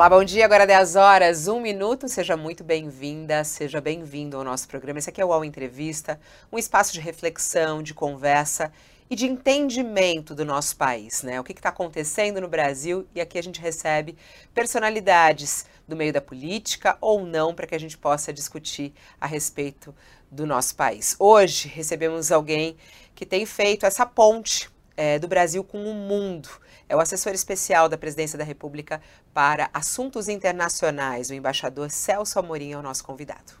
Olá, bom dia. Agora 10 horas, 1 minuto. Seja muito bem-vinda, seja bem-vindo ao nosso programa. Esse aqui é o UOL Entrevista, um espaço de reflexão, de conversa e de entendimento do nosso país, né? O que está acontecendo no Brasil e aqui a gente recebe personalidades do meio da política ou não para que a gente possa discutir a respeito do nosso país. Hoje recebemos alguém que tem feito essa ponte é, do Brasil com o mundo é o assessor especial da Presidência da República para Assuntos Internacionais, o embaixador Celso Amorim, é o nosso convidado.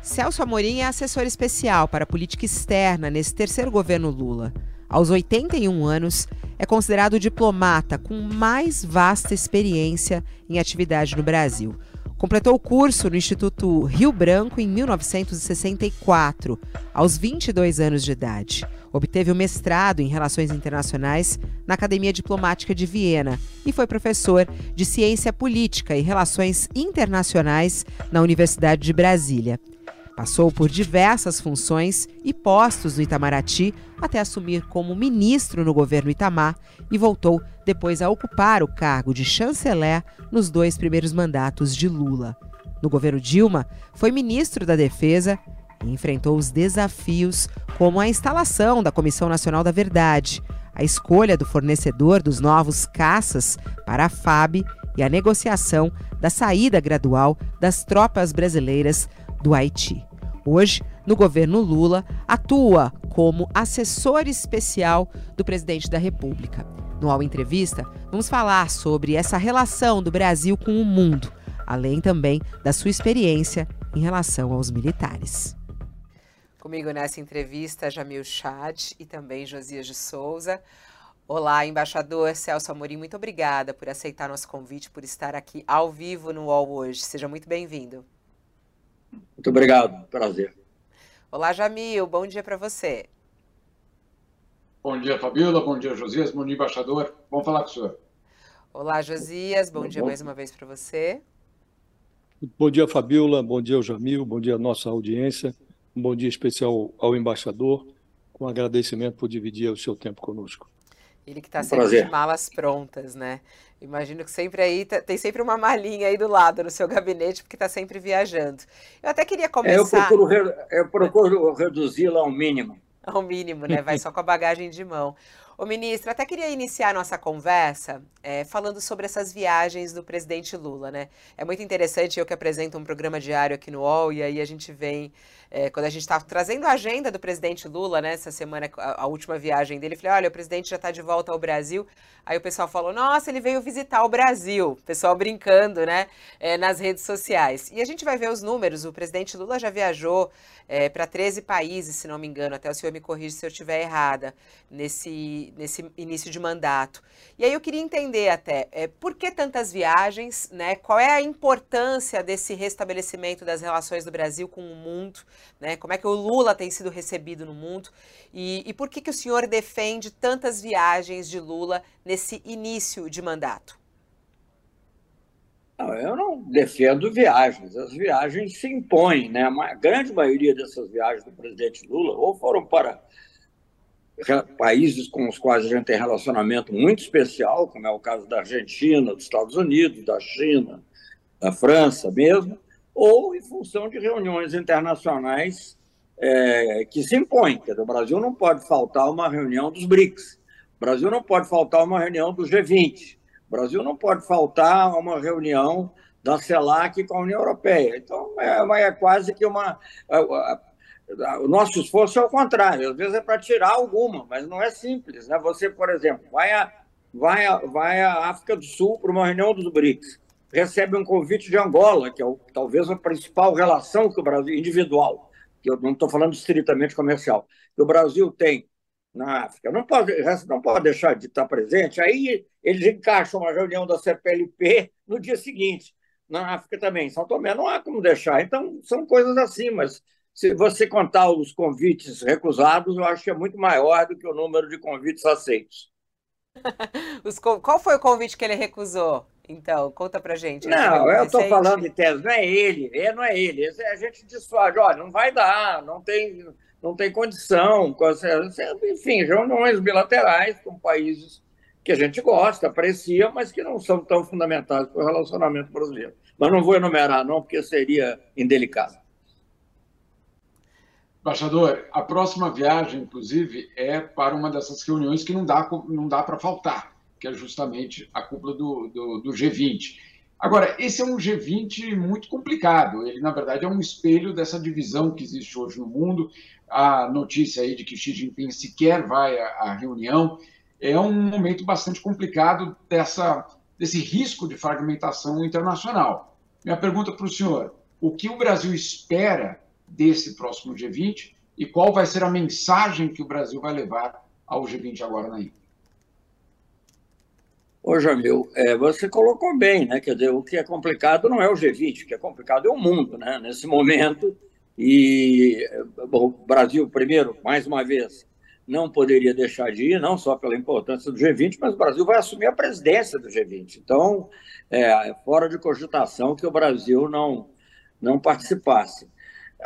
Celso Amorim é assessor especial para política externa nesse terceiro governo Lula. Aos 81 anos, é considerado o diplomata com mais vasta experiência em atividade no Brasil. Completou o curso no Instituto Rio Branco em 1964, aos 22 anos de idade. Obteve o mestrado em Relações Internacionais na Academia Diplomática de Viena e foi professor de Ciência Política e Relações Internacionais na Universidade de Brasília. Passou por diversas funções e postos no Itamaraty até assumir como ministro no governo Itamar e voltou depois a ocupar o cargo de chanceler nos dois primeiros mandatos de Lula. No governo Dilma, foi ministro da Defesa e enfrentou os desafios como a instalação da Comissão Nacional da Verdade, a escolha do fornecedor dos novos caças para a FAB e a negociação da saída gradual das tropas brasileiras do Haiti. Hoje, no governo Lula, atua como assessor especial do presidente da República. No All Entrevista, vamos falar sobre essa relação do Brasil com o mundo, além também da sua experiência em relação aos militares. Comigo nessa entrevista, Jamil Chad e também Josias de Souza. Olá, embaixador Celso Amorim, muito obrigada por aceitar nosso convite, por estar aqui ao vivo no UOL hoje. Seja muito bem-vindo. Muito obrigado, prazer. Olá, Jamil, bom dia para você. Bom dia, Fabiola, bom dia, Josias, bom dia, embaixador. Vamos falar com o senhor. Olá, Josias, bom, bom dia bom. mais uma vez para você. Bom dia, Fabiola, bom dia, Jamil, bom dia, nossa audiência. Um bom dia especial ao embaixador, com agradecimento por dividir o seu tempo conosco. Ele que está um sempre prazer. de malas prontas, né? Imagino que sempre aí tá, tem sempre uma malinha aí do lado no seu gabinete, porque está sempre viajando. Eu até queria começar. É, eu procuro, eu procuro reduzi-la ao mínimo. Ao mínimo, né? Vai só com a bagagem de mão. Ô ministro, até queria iniciar nossa conversa é, falando sobre essas viagens do presidente Lula, né? É muito interessante, eu que apresento um programa diário aqui no UOL, e aí a gente vem é, quando a gente está trazendo a agenda do presidente Lula, né, essa semana, a, a última viagem dele, falei, olha, o presidente já está de volta ao Brasil. Aí o pessoal falou, nossa, ele veio visitar o Brasil. O pessoal brincando, né, é, nas redes sociais. E a gente vai ver os números. O presidente Lula já viajou é, para 13 países, se não me engano. Até o senhor me corrige se eu estiver errada nesse, nesse início de mandato. E aí eu queria entender até, é, por que tantas viagens, né? Qual é a importância desse restabelecimento das relações do Brasil com o mundo? né? Como é que o Lula tem sido recebido no mundo e, e por que, que o senhor defende tantas viagens de Lula nesse início de mandato? Não, eu não defendo viagens, as viagens se impõem, né? A grande maioria dessas viagens do presidente Lula ou foram para países com os quais a gente tem relacionamento muito especial, como é o caso da Argentina, dos Estados Unidos, da China, da França mesmo, ou em função de reuniões internacionais é, que se impõem. O Brasil não pode faltar uma reunião dos BRICS, o Brasil não pode faltar uma reunião do G20, o Brasil não pode faltar uma reunião da CELAC com a União Europeia. Então, é, é quase que uma. O nosso esforço é o contrário, às vezes é para tirar alguma, mas não é simples. Né? Você, por exemplo, vai à vai a, vai a África do Sul para uma reunião dos BRICS recebe um convite de Angola, que é o, talvez a principal relação que o Brasil, individual, que eu não estou falando estritamente comercial, que o Brasil tem na África. Não pode, não pode deixar de estar presente. Aí eles encaixam uma reunião da CPLP no dia seguinte. Na África também. São Tomé não há como deixar. Então, são coisas assim, mas se você contar os convites recusados, eu acho que é muito maior do que o número de convites aceitos. Qual foi o convite que ele recusou? Então, conta pra gente. Não, eu estou falando de tese, não é ele, é, não é ele. É a gente dissuade, olha, não vai dar, não tem, não tem condição. Enfim, reuniões bilaterais com países que a gente gosta, aprecia, mas que não são tão fundamentais para o relacionamento brasileiro. Mas não vou enumerar, não, porque seria indelicado. Embaixador, a próxima viagem, inclusive, é para uma dessas reuniões que não dá, não dá para faltar, que é justamente a cúpula do, do, do G20. Agora, esse é um G20 muito complicado. Ele, na verdade, é um espelho dessa divisão que existe hoje no mundo. A notícia aí de que Xi Jinping sequer vai à, à reunião é um momento bastante complicado dessa, desse risco de fragmentação internacional. Minha pergunta para o senhor: o que o Brasil espera desse próximo G20 e qual vai ser a mensagem que o Brasil vai levar ao G20 agora na Índia? Ô, Jamil, é, você colocou bem, né? Quer dizer, o que é complicado não é o G20, o que é complicado é o mundo, né? Nesse momento. E bom, o Brasil, primeiro, mais uma vez, não poderia deixar de ir, não só pela importância do G20, mas o Brasil vai assumir a presidência do G20. Então, é, fora de cogitação que o Brasil não, não participasse.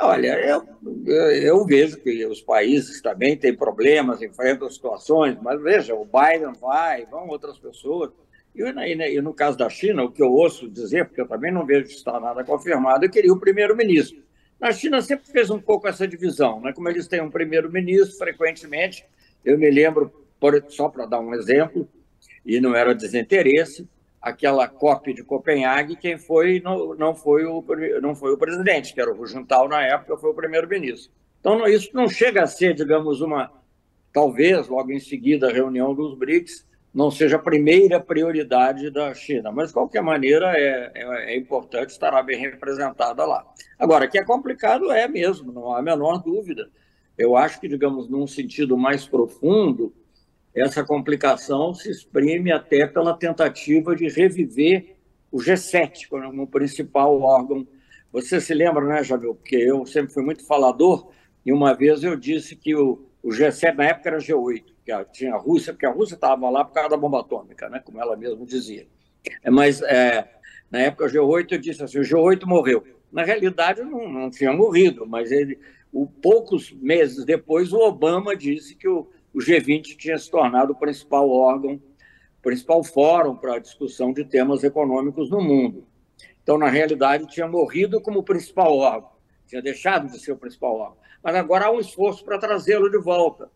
Olha, eu, eu vejo que os países também têm problemas, enfrentam situações, mas veja, o Biden vai, vão outras pessoas. E, e, e no caso da China, o que eu ouço dizer, porque eu também não vejo estar nada confirmado, eu queria o primeiro-ministro. Na China sempre fez um pouco essa divisão, né? como eles têm um primeiro-ministro, frequentemente, eu me lembro, por, só para dar um exemplo, e não era desinteresse, aquela COP de Copenhague, quem foi não, não, foi o, não foi o presidente, que era o Hu Jintao na época, foi o primeiro-ministro. Então, isso não chega a ser, digamos, uma, talvez, logo em seguida, a reunião dos BRICS, não seja a primeira prioridade da China, mas, de qualquer maneira, é, é, é importante, estará bem representada lá. Agora, que é complicado é mesmo, não há a menor dúvida. Eu acho que, digamos, num sentido mais profundo, essa complicação se exprime até pela tentativa de reviver o G7 como principal órgão. Você se lembra, né, Javier? Porque eu sempre fui muito falador, e uma vez eu disse que o, o G7 na época era G8, que tinha a Rússia, porque a Rússia estava lá por causa da bomba atômica, né, como ela mesma dizia. É, mas é, na época o G8 eu disse assim, o G8 morreu. Na realidade não, não tinha morrido, mas ele, o, poucos meses depois o Obama disse que o, o G20 tinha se tornado o principal órgão, o principal fórum para a discussão de temas econômicos no mundo. Então, na realidade, tinha morrido como principal órgão, tinha deixado de ser o principal órgão. Mas agora há um esforço para trazê-lo de volta,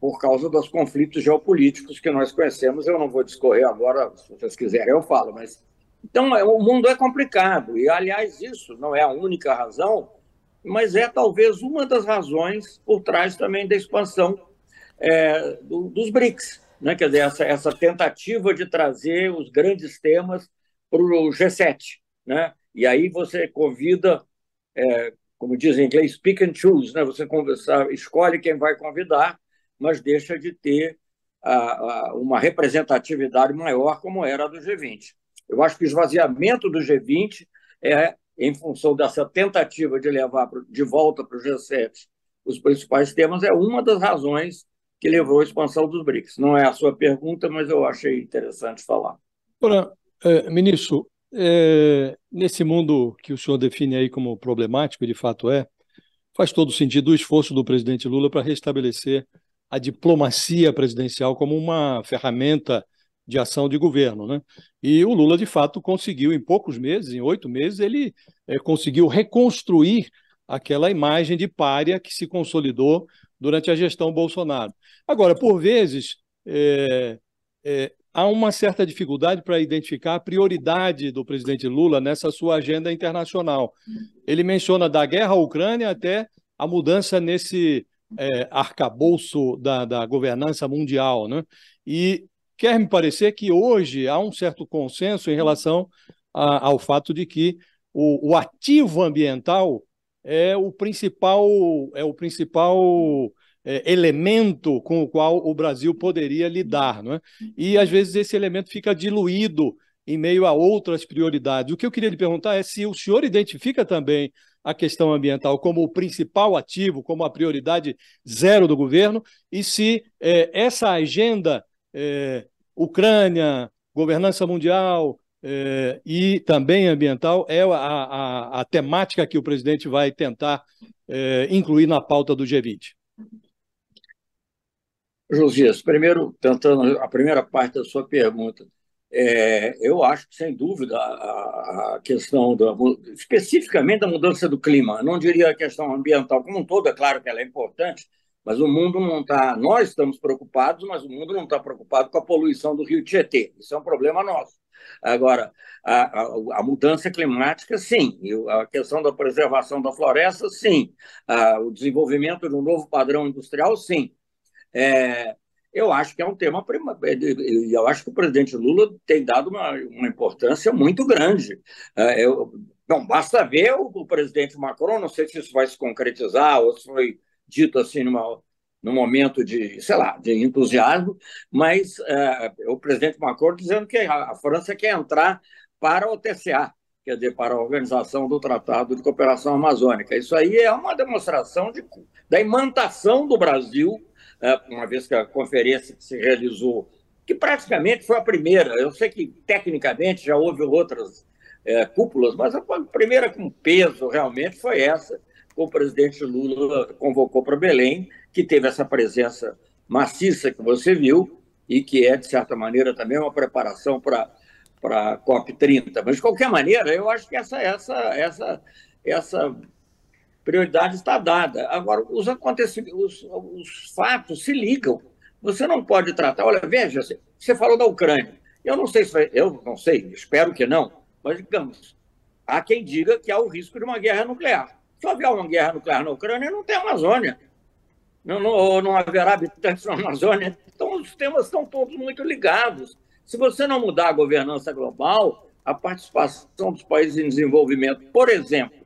por causa dos conflitos geopolíticos que nós conhecemos. Eu não vou discorrer agora, se vocês quiserem, eu falo, mas. Então, é, o mundo é complicado, e, aliás, isso não é a única razão, mas é talvez uma das razões por trás também da expansão é, do, dos BRICS, né? quer dizer, essa, essa tentativa de trazer os grandes temas para o G7. Né? E aí você convida, é, como diz em inglês, pick and choose, né? você conversa, escolhe quem vai convidar, mas deixa de ter a, a, uma representatividade maior como era a do G20. Eu acho que o esvaziamento do G20 é em função dessa tentativa de levar de volta para o G7 os principais temas, é uma das razões que levou à expansão dos BRICS. Não é a sua pergunta, mas eu achei interessante falar. Ora, é, ministro, é, nesse mundo que o senhor define aí como problemático, de fato é, faz todo sentido o esforço do presidente Lula para restabelecer a diplomacia presidencial como uma ferramenta de ação de governo, né? E o Lula, de fato, conseguiu, em poucos meses, em oito meses, ele é, conseguiu reconstruir aquela imagem de párea que se consolidou durante a gestão Bolsonaro. Agora, por vezes, é, é, há uma certa dificuldade para identificar a prioridade do presidente Lula nessa sua agenda internacional. Ele menciona da guerra à Ucrânia até a mudança nesse é, arcabouço da, da governança mundial. Né? E quer me parecer que hoje há um certo consenso em relação a, ao fato de que o, o ativo ambiental é o principal, é o principal é, elemento com o qual o Brasil poderia lidar. Não é? E, às vezes, esse elemento fica diluído em meio a outras prioridades. O que eu queria lhe perguntar é se o senhor identifica também a questão ambiental como o principal ativo, como a prioridade zero do governo, e se é, essa agenda é, Ucrânia, governança mundial, é, e também ambiental é a, a, a, temática que o presidente vai tentar é, incluir na pauta do G20. Josias, primeiro, tentando a primeira parte da sua pergunta, é, eu acho que, sem dúvida, a, a questão, da, especificamente da mudança do clima, não diria a questão ambiental como um todo, é claro que ela é importante, mas o mundo não está. Nós estamos preocupados, mas o mundo não está preocupado com a poluição do rio Tietê. Isso é um problema nosso. Agora, a, a, a mudança climática, sim. A questão da preservação da floresta, sim. A, o desenvolvimento de um novo padrão industrial, sim. É, eu acho que é um tema e eu acho que o presidente Lula tem dado uma, uma importância muito grande. É, eu, não basta ver o, o, presidente Macron, não sei se isso vai se concretizar ou se foi dito assim numa, num momento de, sei lá, de entusiasmo, mas é, o presidente Macron dizendo que a, França quer entrar para o TCA, quer dizer, para a Organização do Tratado de Cooperação Amazônica. Isso aí é uma demonstração de, da imantação do Brasil é, uma vez que a conferência se realizou, que praticamente foi a primeira, eu sei que tecnicamente já houve outras é, cúpulas, mas a primeira com peso realmente foi essa, o presidente Lula convocou para Belém, que teve essa presença maciça que você viu e que é, de certa maneira, também uma preparação para para a COP30. Mas, de qualquer maneira, eu acho que essa, essa, essa, essa prioridade está dada. Agora, os acontecimentos, os, os fatos se ligam. Você não pode tratar. Olha, veja, você falou da Ucrânia. Eu não sei se vai, eu não sei, espero que não, mas digamos, há quem diga que há o risco de uma guerra nuclear. Se houver uma guerra nuclear na Ucrânia, não tem Amazônia. Não, não, não haverá habitantes na Amazônia. Então, os temas estão todos muito ligados. Se você não mudar a governança global, a participação dos países em desenvolvimento, por exemplo,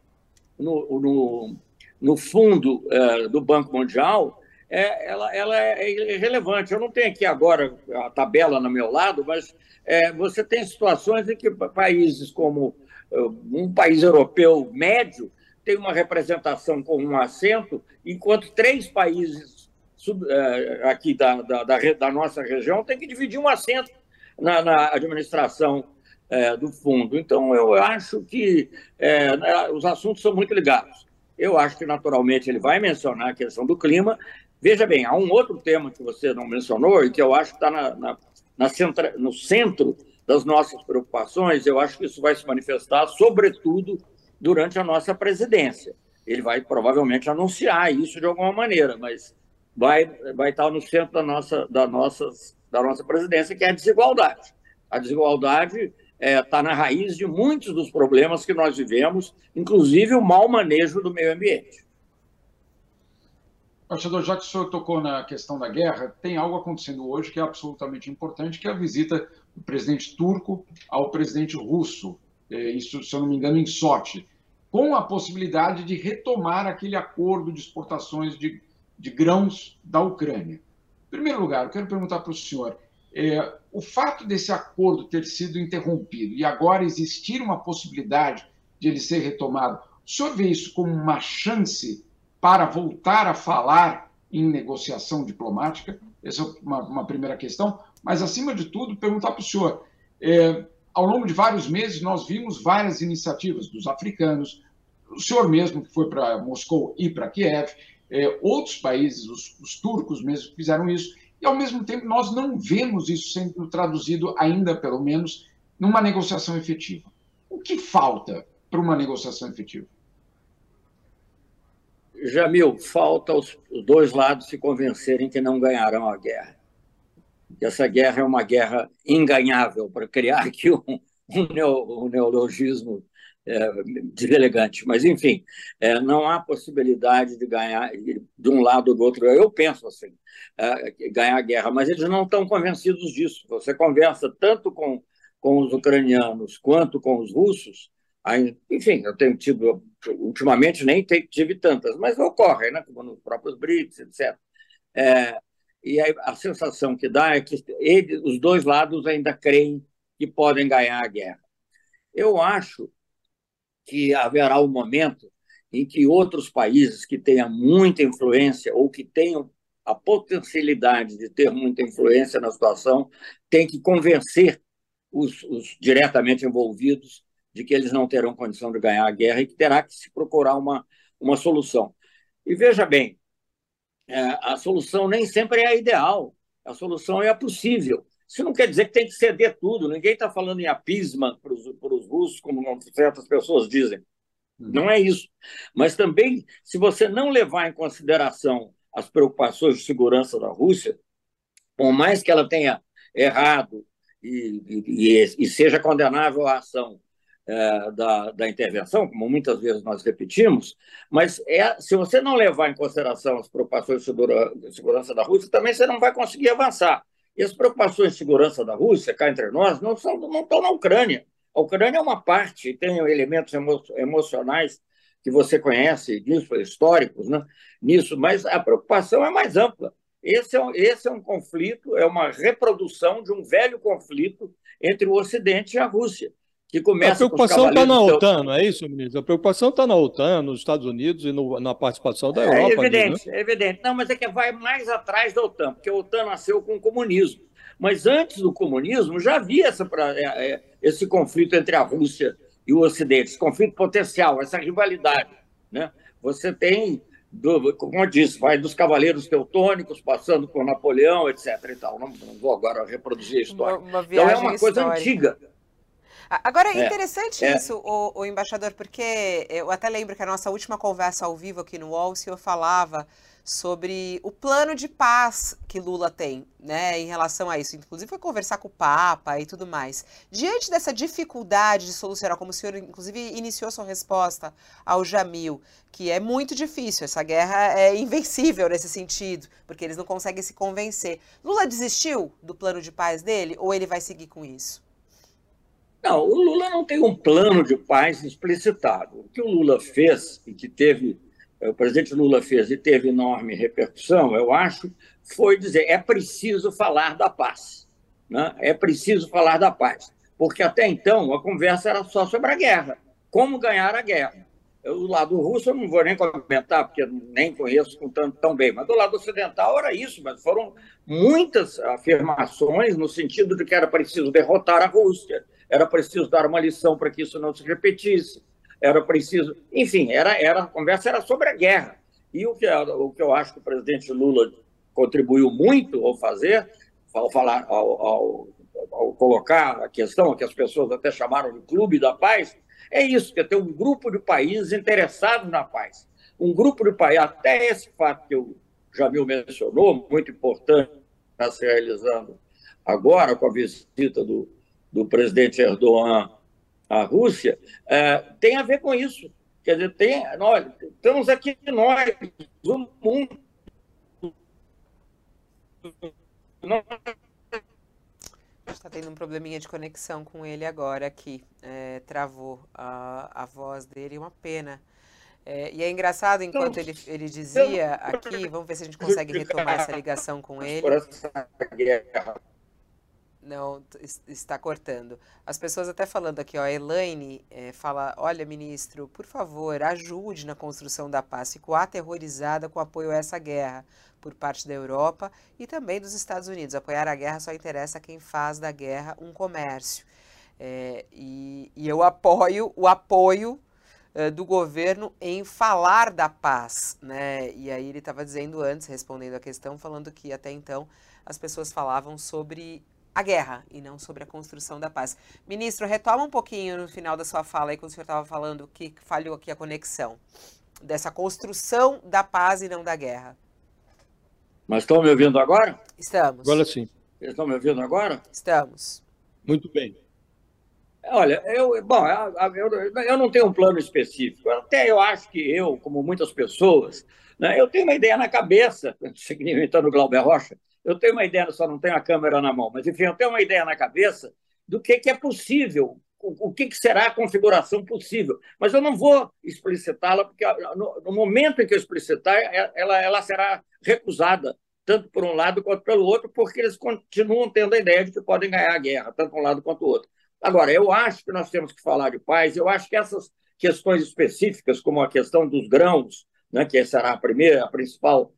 no, no, no fundo é, do Banco Mundial, é, ela, ela é irrelevante. Eu não tenho aqui agora a tabela no meu lado, mas é, você tem situações em que países como é, um país europeu médio tem uma representação com um assento, enquanto três países sub, é, aqui da, da, da, da, nossa região têm que dividir um assento na, na administração é, do fundo. Então, eu acho que é, né, os assuntos são muito ligados. Eu acho que, naturalmente, ele vai mencionar a questão do clima. Veja bem, há um outro tema que você não mencionou e que eu acho que está na, na, na centra, no centro das nossas preocupações. Eu acho que isso vai se manifestar, sobretudo, durante a nossa presidência. Ele vai provavelmente anunciar isso de alguma maneira, mas vai, vai estar no centro da nossa, da, nossas, da nossa presidência, que é a desigualdade. A desigualdade está é, tá na raiz de muitos dos problemas que nós vivemos, inclusive o mau manejo do meio ambiente. Embaixador, já que o senhor tocou na questão da guerra, tem algo acontecendo hoje que é absolutamente importante, que é a visita do presidente turco ao presidente russo, é, isso, se eu não me engano, em Sochi, com a possibilidade de retomar aquele acordo de exportações de, de grãos da Ucrânia. Em primeiro lugar, eu quero perguntar para o senhor, é, o fato desse acordo ter sido interrompido e agora existir uma possibilidade de ele ser retomado, o senhor vê isso como uma chance para voltar a falar em negociação diplomática? Essa é uma, uma primeira questão. Mas, acima de tudo, perguntar para o senhor: é, ao longo de vários meses, nós vimos várias iniciativas dos africanos, o senhor mesmo que foi para Moscou e para Kiev, é, outros países, os, os turcos mesmo, fizeram isso e, ao mesmo tempo, nós não vemos isso sendo traduzido, ainda pelo menos, numa negociação efetiva. O que falta para uma negociação efetiva? Jamil, falta os dois lados se convencerem que não ganharão a guerra. Que essa guerra é uma guerra inganhável, para criar aqui um, um, neologismo é, deselegante. Mas, enfim, é, não há possibilidade de ganhar de um lado ou do outro. Eu penso assim, é, ganhar a guerra, mas eles não estão convencidos disso. Você conversa tanto com, com os ucranianos quanto com os russos. Aí, enfim, eu tenho tido, ultimamente nem tive tantas, mas ocorre, né? como nos próprios BRICS, etc. É, e a sensação que dá é que ele, os dois lados ainda creem que podem ganhar a guerra. Eu acho que haverá um momento em que outros países que tenham muita influência ou que tenham a potencialidade de ter muita influência na situação têm que convencer os, os diretamente envolvidos de que eles não terão condição de ganhar a guerra e que terá que se procurar uma, uma solução. E veja bem, é, a solução nem sempre é a ideal, a solução é a possível. Isso não quer dizer que tem que ceder tudo, ninguém está falando em apisma para os russos, como certas pessoas dizem. Uhum. Não é isso. Mas também, se você não levar em consideração as preocupações de segurança da Rússia, por mais que ela tenha errado e, e, e seja condenável a ação é, da, da, intervenção, como muitas vezes nós repetimos, mas é, se você não levar em consideração as preocupações de, segura, de segurança da Rússia, também você não vai conseguir avançar. E as preocupações de segurança da Rússia, cá entre nós, não, são, não estão na Ucrânia. A Ucrânia é uma parte, tem elementos emo, emocionais que você conhece disso, históricos, né? nisso, mas a preocupação é mais ampla. Esse é, esse é um conflito, é uma reprodução de um velho conflito entre o Ocidente e a Rússia que começa A preocupação está na OTAN, não é isso, ministro? A preocupação está na OTAN, nos Estados Unidos e no, na participação da é Europa. É evidente, ali, né? é evidente. Não, mas é que vai mais atrás da OTAN, porque a OTAN nasceu com o comunismo. Mas antes do comunismo já havia essa, é, é, esse conflito entre a Rússia e o Ocidente, esse conflito potencial, essa rivalidade. Né? Você tem, como eu disse, vai dos cavaleiros teutônicos, passando por Napoleão, etc. E tal. Não, não vou agora reproduzir a história. Uma, uma então é uma coisa histórica. antiga. Agora, é interessante é, isso, O, o, embaixador, porque eu até lembro que a nossa última conversa ao vivo aqui no UOL, o senhor falava sobre o plano de paz que Lula tem, né, em relação a isso. Inclusive foi conversar com o Papa e tudo mais. Diante dessa dificuldade de solucionar, como o senhor inclusive iniciou sua resposta ao Jamil, que é muito difícil, essa guerra é invencível nesse sentido, porque eles não conseguem se convencer. Lula desistiu do plano de paz dele ou ele vai seguir com isso? Não, o Lula não tem um plano de paz explicitado. O que o Lula fez e que teve, eh, o presidente Lula fez e teve enorme repercussão, eu acho, foi dizer é preciso falar da paz. Né? É preciso falar da paz. Porque até então a conversa era só sobre a guerra. Como ganhar a guerra. O lado russo eu não vou nem comentar, porque nem conheço tanto, tão bem, mas do lado ocidental era isso, mas foram muitas afirmações no sentido de que era preciso derrotar a Rússia, era preciso dar uma lição para que isso não se repetisse, era preciso. Enfim, era, era, a conversa era sobre a guerra. E o que, o que eu acho que o presidente Lula contribuiu muito ao fazer, ao, falar, ao, ao, ao colocar a questão, que as pessoas até chamaram de Clube da Paz, é isso, que é ter um grupo de países interessados na paz. Um grupo de países, até esse fato que o Jamil mencionou, muito importante, está se realizando agora com a visita do, do presidente Erdogan à Rússia, é, tem a ver com isso. Quer dizer, tem, nós, estamos aqui nós, o mundo. Está tendo um probleminha de conexão com ele agora aqui. É, travou a, a voz dele, uma pena. É, e é engraçado, enquanto ele, ele dizia aqui, vamos ver se a gente consegue retomar essa ligação com ele. Não, está cortando. As pessoas até falando aqui, ó, a Elaine é, fala, olha, ministro, por favor, ajude na construção da paz. Ficou aterrorizada com o apoio a essa guerra por parte da Europa e também dos Estados Unidos. Apoiar a guerra só interessa a quem faz da guerra um comércio. É, e, e, eu apoio o apoio uh, do governo em falar da paz, né? E aí ele estava dizendo antes, respondendo a questão, falando que até então as pessoas falavam sobre a guerra e não sobre a construção da paz. Ministro, retoma um pouquinho no final da sua fala aí, quando o senhor estava falando que falhou aqui a conexão dessa construção da paz e não da guerra. Mas estão me ouvindo agora? Estamos. Agora sim. Estão me ouvindo agora? Estamos. Muito bem. Olha, eu, bom, eu, eu não tenho um plano específico. Até eu acho que eu, como muitas pessoas, né, eu tenho uma ideia na cabeça, imitando o Glauber Rocha, eu tenho uma ideia, só não tenho a câmera na mão, mas enfim, eu tenho uma ideia na cabeça do que, que é possível, o, o que, que será a configuração possível. Mas eu não vou explicitá-la, porque no, no, momento em que eu explicitar, é, ela, ela será recusada, tanto por um lado quanto pelo outro, porque eles continuam tendo a ideia de que podem ganhar a guerra, tanto um lado quanto o outro. Agora, eu acho que nós temos que falar de paz, eu acho que essas questões específicas, como a questão dos grãos, né, que será a primeira, a principal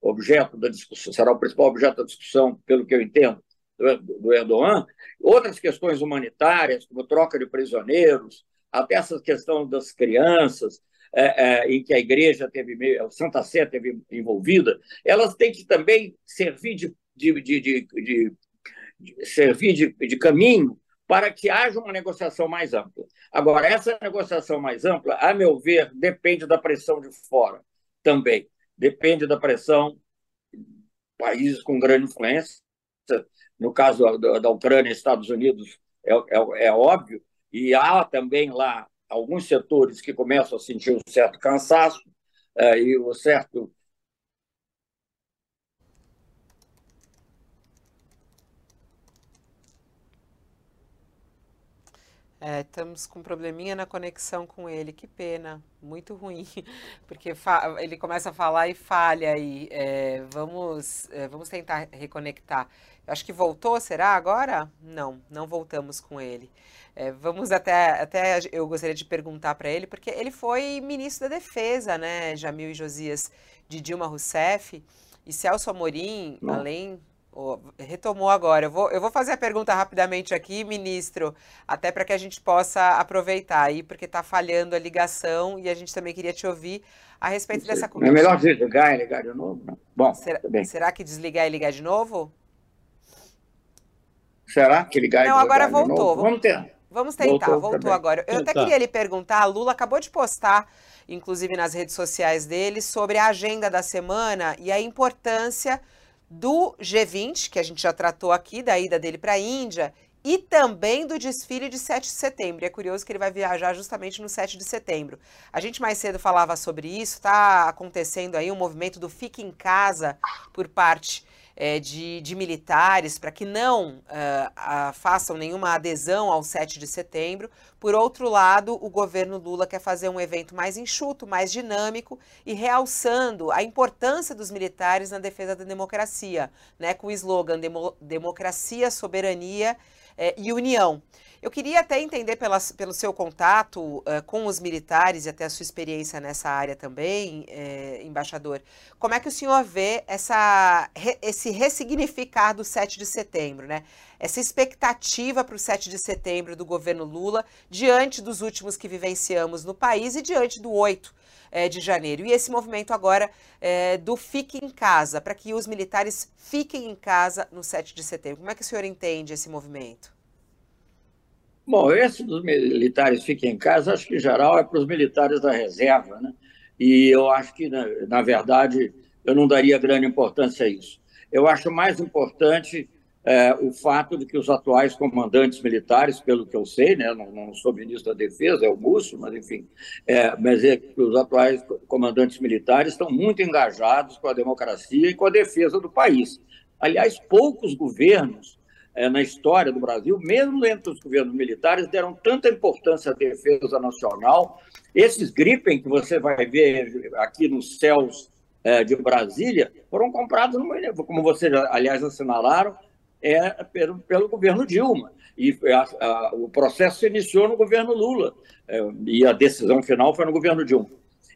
objeto da discussão, será o principal objeto da discussão, pelo que eu entendo, do Erdogan, outras questões humanitárias, como troca de prisioneiros, até essa questão das crianças, é, é, em que a igreja teve, Santa Sé teve envolvida, elas têm que também servir de, de, de, de, servir de caminho para que haja uma negociação mais ampla. Agora, essa negociação mais ampla, a meu ver, depende da pressão de fora também. Depende da pressão países com grande influência. No caso da, Ucrânia Estados Unidos, é, é, é óbvio, e há também lá alguns setores que começam a sentir um certo cansaço é, e um certo É, estamos com um probleminha na conexão com ele, que pena, muito ruim, porque ele começa a falar e falha aí. É, vamos, é, vamos tentar reconectar. Acho que voltou, será agora? Não, não voltamos com ele. É, vamos até, até eu gostaria de perguntar para ele, porque ele foi ministro da Defesa, né, Jamil e Josias, de Dilma Rousseff, e Celso Amorim, Não. além Oh, retomou agora. Eu vou, eu vou fazer a pergunta rapidamente aqui, ministro, até para que a gente possa aproveitar aí, porque está falhando a ligação e a gente também queria te ouvir a respeito dessa conversa. É melhor desligar e ligar de novo? Não. Bom, será, será, que desligar e ligar de novo? Será que ligar Não, e agora voltou. Vamos tentar. Vamos tentar, voltou, voltou agora. Eu até queria lhe perguntar, a Lula acabou de postar, inclusive nas redes sociais dele, sobre a agenda da semana e a importância do G20, que a gente já tratou aqui, da ida dele para a Índia, e também do desfile de 7 de setembro. E é curioso que ele vai viajar justamente no 7 de setembro. A gente mais cedo falava sobre isso, está acontecendo aí um movimento do Fique em Casa por parte é, de, de, militares para que não uh, façam nenhuma adesão ao 7 de setembro. Por outro lado, o governo Lula quer fazer um evento mais enxuto, mais dinâmico e realçando a importância dos militares na defesa da democracia, né, com o slogan Demo Democracia, Soberania é, e União. Eu queria até entender pela, pelo seu contato uh, com os militares e até a sua experiência nessa área também, eh, embaixador, como é que o senhor vê essa, re, esse ressignificar do 7 de setembro, né? Essa expectativa para o 7 de setembro do governo Lula diante dos últimos que vivenciamos no país e diante do 8 eh, de janeiro. E esse movimento agora eh, do Fique em Casa, para que os militares fiquem em casa no 7 de setembro. Como é que o senhor entende esse movimento? Bom, esse dos militares fiquem em casa, acho que em geral é para os militares da reserva, né? E eu acho que, na, na verdade, eu não daria grande importância a isso. Eu acho mais importante é, o fato de que os atuais comandantes militares, pelo que eu sei, né, não, não sou ministro da Defesa, é o Múcio, mas enfim, é, mas é que os atuais comandantes militares estão muito engajados com a democracia e com a defesa do país. Aliás, poucos governos é, na história do Brasil, mesmo entre os governos militares, deram tanta importância à defesa nacional. Esses Gripen que você vai ver aqui nos céus é, de Brasília foram comprados, como vocês, aliás, assinalaram, é pelo, pelo governo Dilma. E a, a, o processo se iniciou no governo Lula, é, e a decisão final foi no governo Dilma.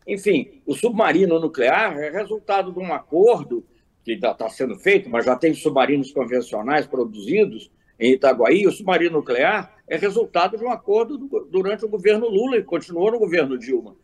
Enfim, o submarino nuclear é resultado de um acordo que está sendo feito, mas já tem submarinos convencionais produzidos em Itaguaí. O submarino nuclear é resultado de um acordo do, durante o governo Lula e continuou no governo Dilma.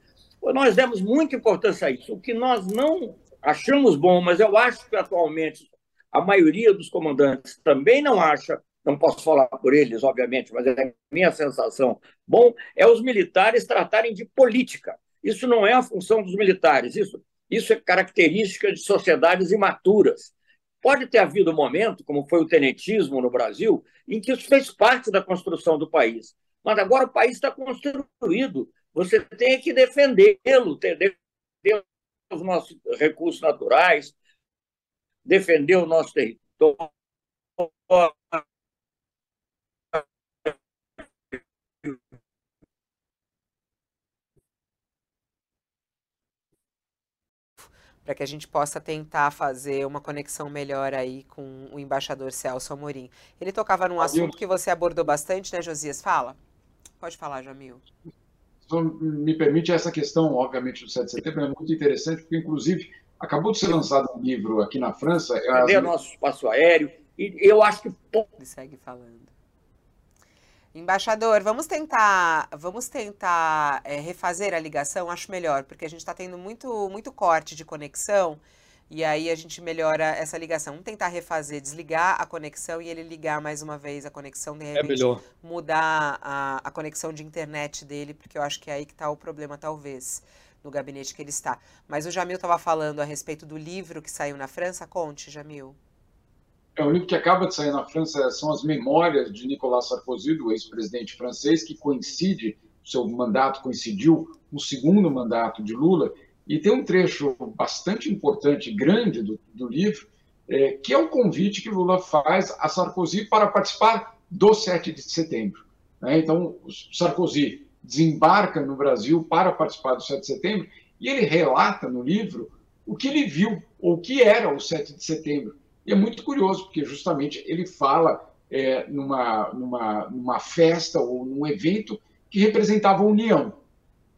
Nós demos muita importância a isso. O que nós não achamos bom, mas eu acho que atualmente a maioria dos comandantes também não acha, não posso falar por eles, obviamente, mas é a minha sensação, bom, é os militares tratarem de política. Isso não é a função dos militares, isso isso é característica de sociedades imaturas. Pode ter havido um momento, como foi o tenentismo no Brasil, em que isso fez parte da construção do país. Mas agora o país está construído. Você tem que defendê-lo, defender os nossos recursos naturais, defender o nosso território, para que a gente possa tentar fazer uma conexão melhor aí com o embaixador Celso Amorim. Ele tocava num assunto que você abordou bastante, né, Josias? Fala. Pode falar, Jamil. Me permite essa questão, obviamente, do 7 de setembro, é muito interessante, porque, inclusive, acabou de ser lançado um livro aqui na França. Cadê as... nosso espaço aéreo? E eu acho que. Ele segue falando. Embaixador, vamos tentar, vamos tentar é, refazer a ligação, acho melhor, porque a gente está tendo muito, muito corte de conexão e aí a gente melhora essa ligação. Vamos tentar refazer, desligar a conexão e ele ligar mais uma vez a conexão, de é repente é mudar a, a conexão de internet dele, porque eu acho que é aí que está o problema, talvez, no gabinete que ele está. Mas o Jamil estava falando a respeito do livro que saiu na França. Conte, Jamil. É, o livro que acaba de sair na França são as memórias de Nicolas Sarkozy, do ex-presidente francês, que coincide, seu mandato coincidiu com o segundo mandato de Lula, e tem um trecho bastante importante, grande do, do livro, é, que é o convite que Lula faz a Sarkozy para participar do 7 de setembro. Né? Então, Sarkozy desembarca no Brasil para participar do 7 de setembro e ele relata no livro o que ele viu, ou o que era o 7 de setembro e é muito curioso, porque justamente ele fala é, numa, numa, numa festa ou num evento que representava a união.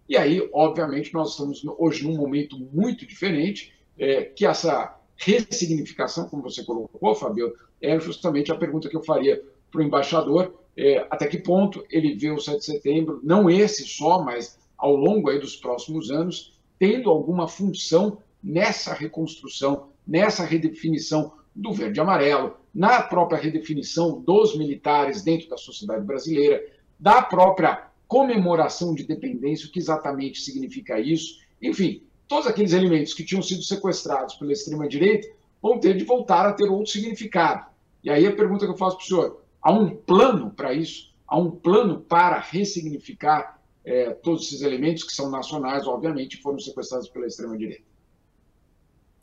E aí, obviamente, nós estamos hoje num momento muito diferente, é, que essa ressignificação, como você colocou, Fabio, é justamente a pergunta que eu faria para o embaixador, é, até que ponto ele vê o 7 de setembro, não esse só, mas ao longo aí dos próximos anos, tendo alguma função nessa reconstrução, nessa redefinição do verde e amarelo, na própria redefinição dos militares dentro da sociedade brasileira, da própria comemoração de dependência, o que exatamente significa isso. Enfim, todos aqueles elementos que tinham sido sequestrados pela extrema-direita vão ter de voltar a ter outro significado. E aí a pergunta que eu faço para o senhor: há um plano para isso? Há um plano para ressignificar é, todos esses elementos que são nacionais, obviamente, foram sequestrados pela extrema-direita?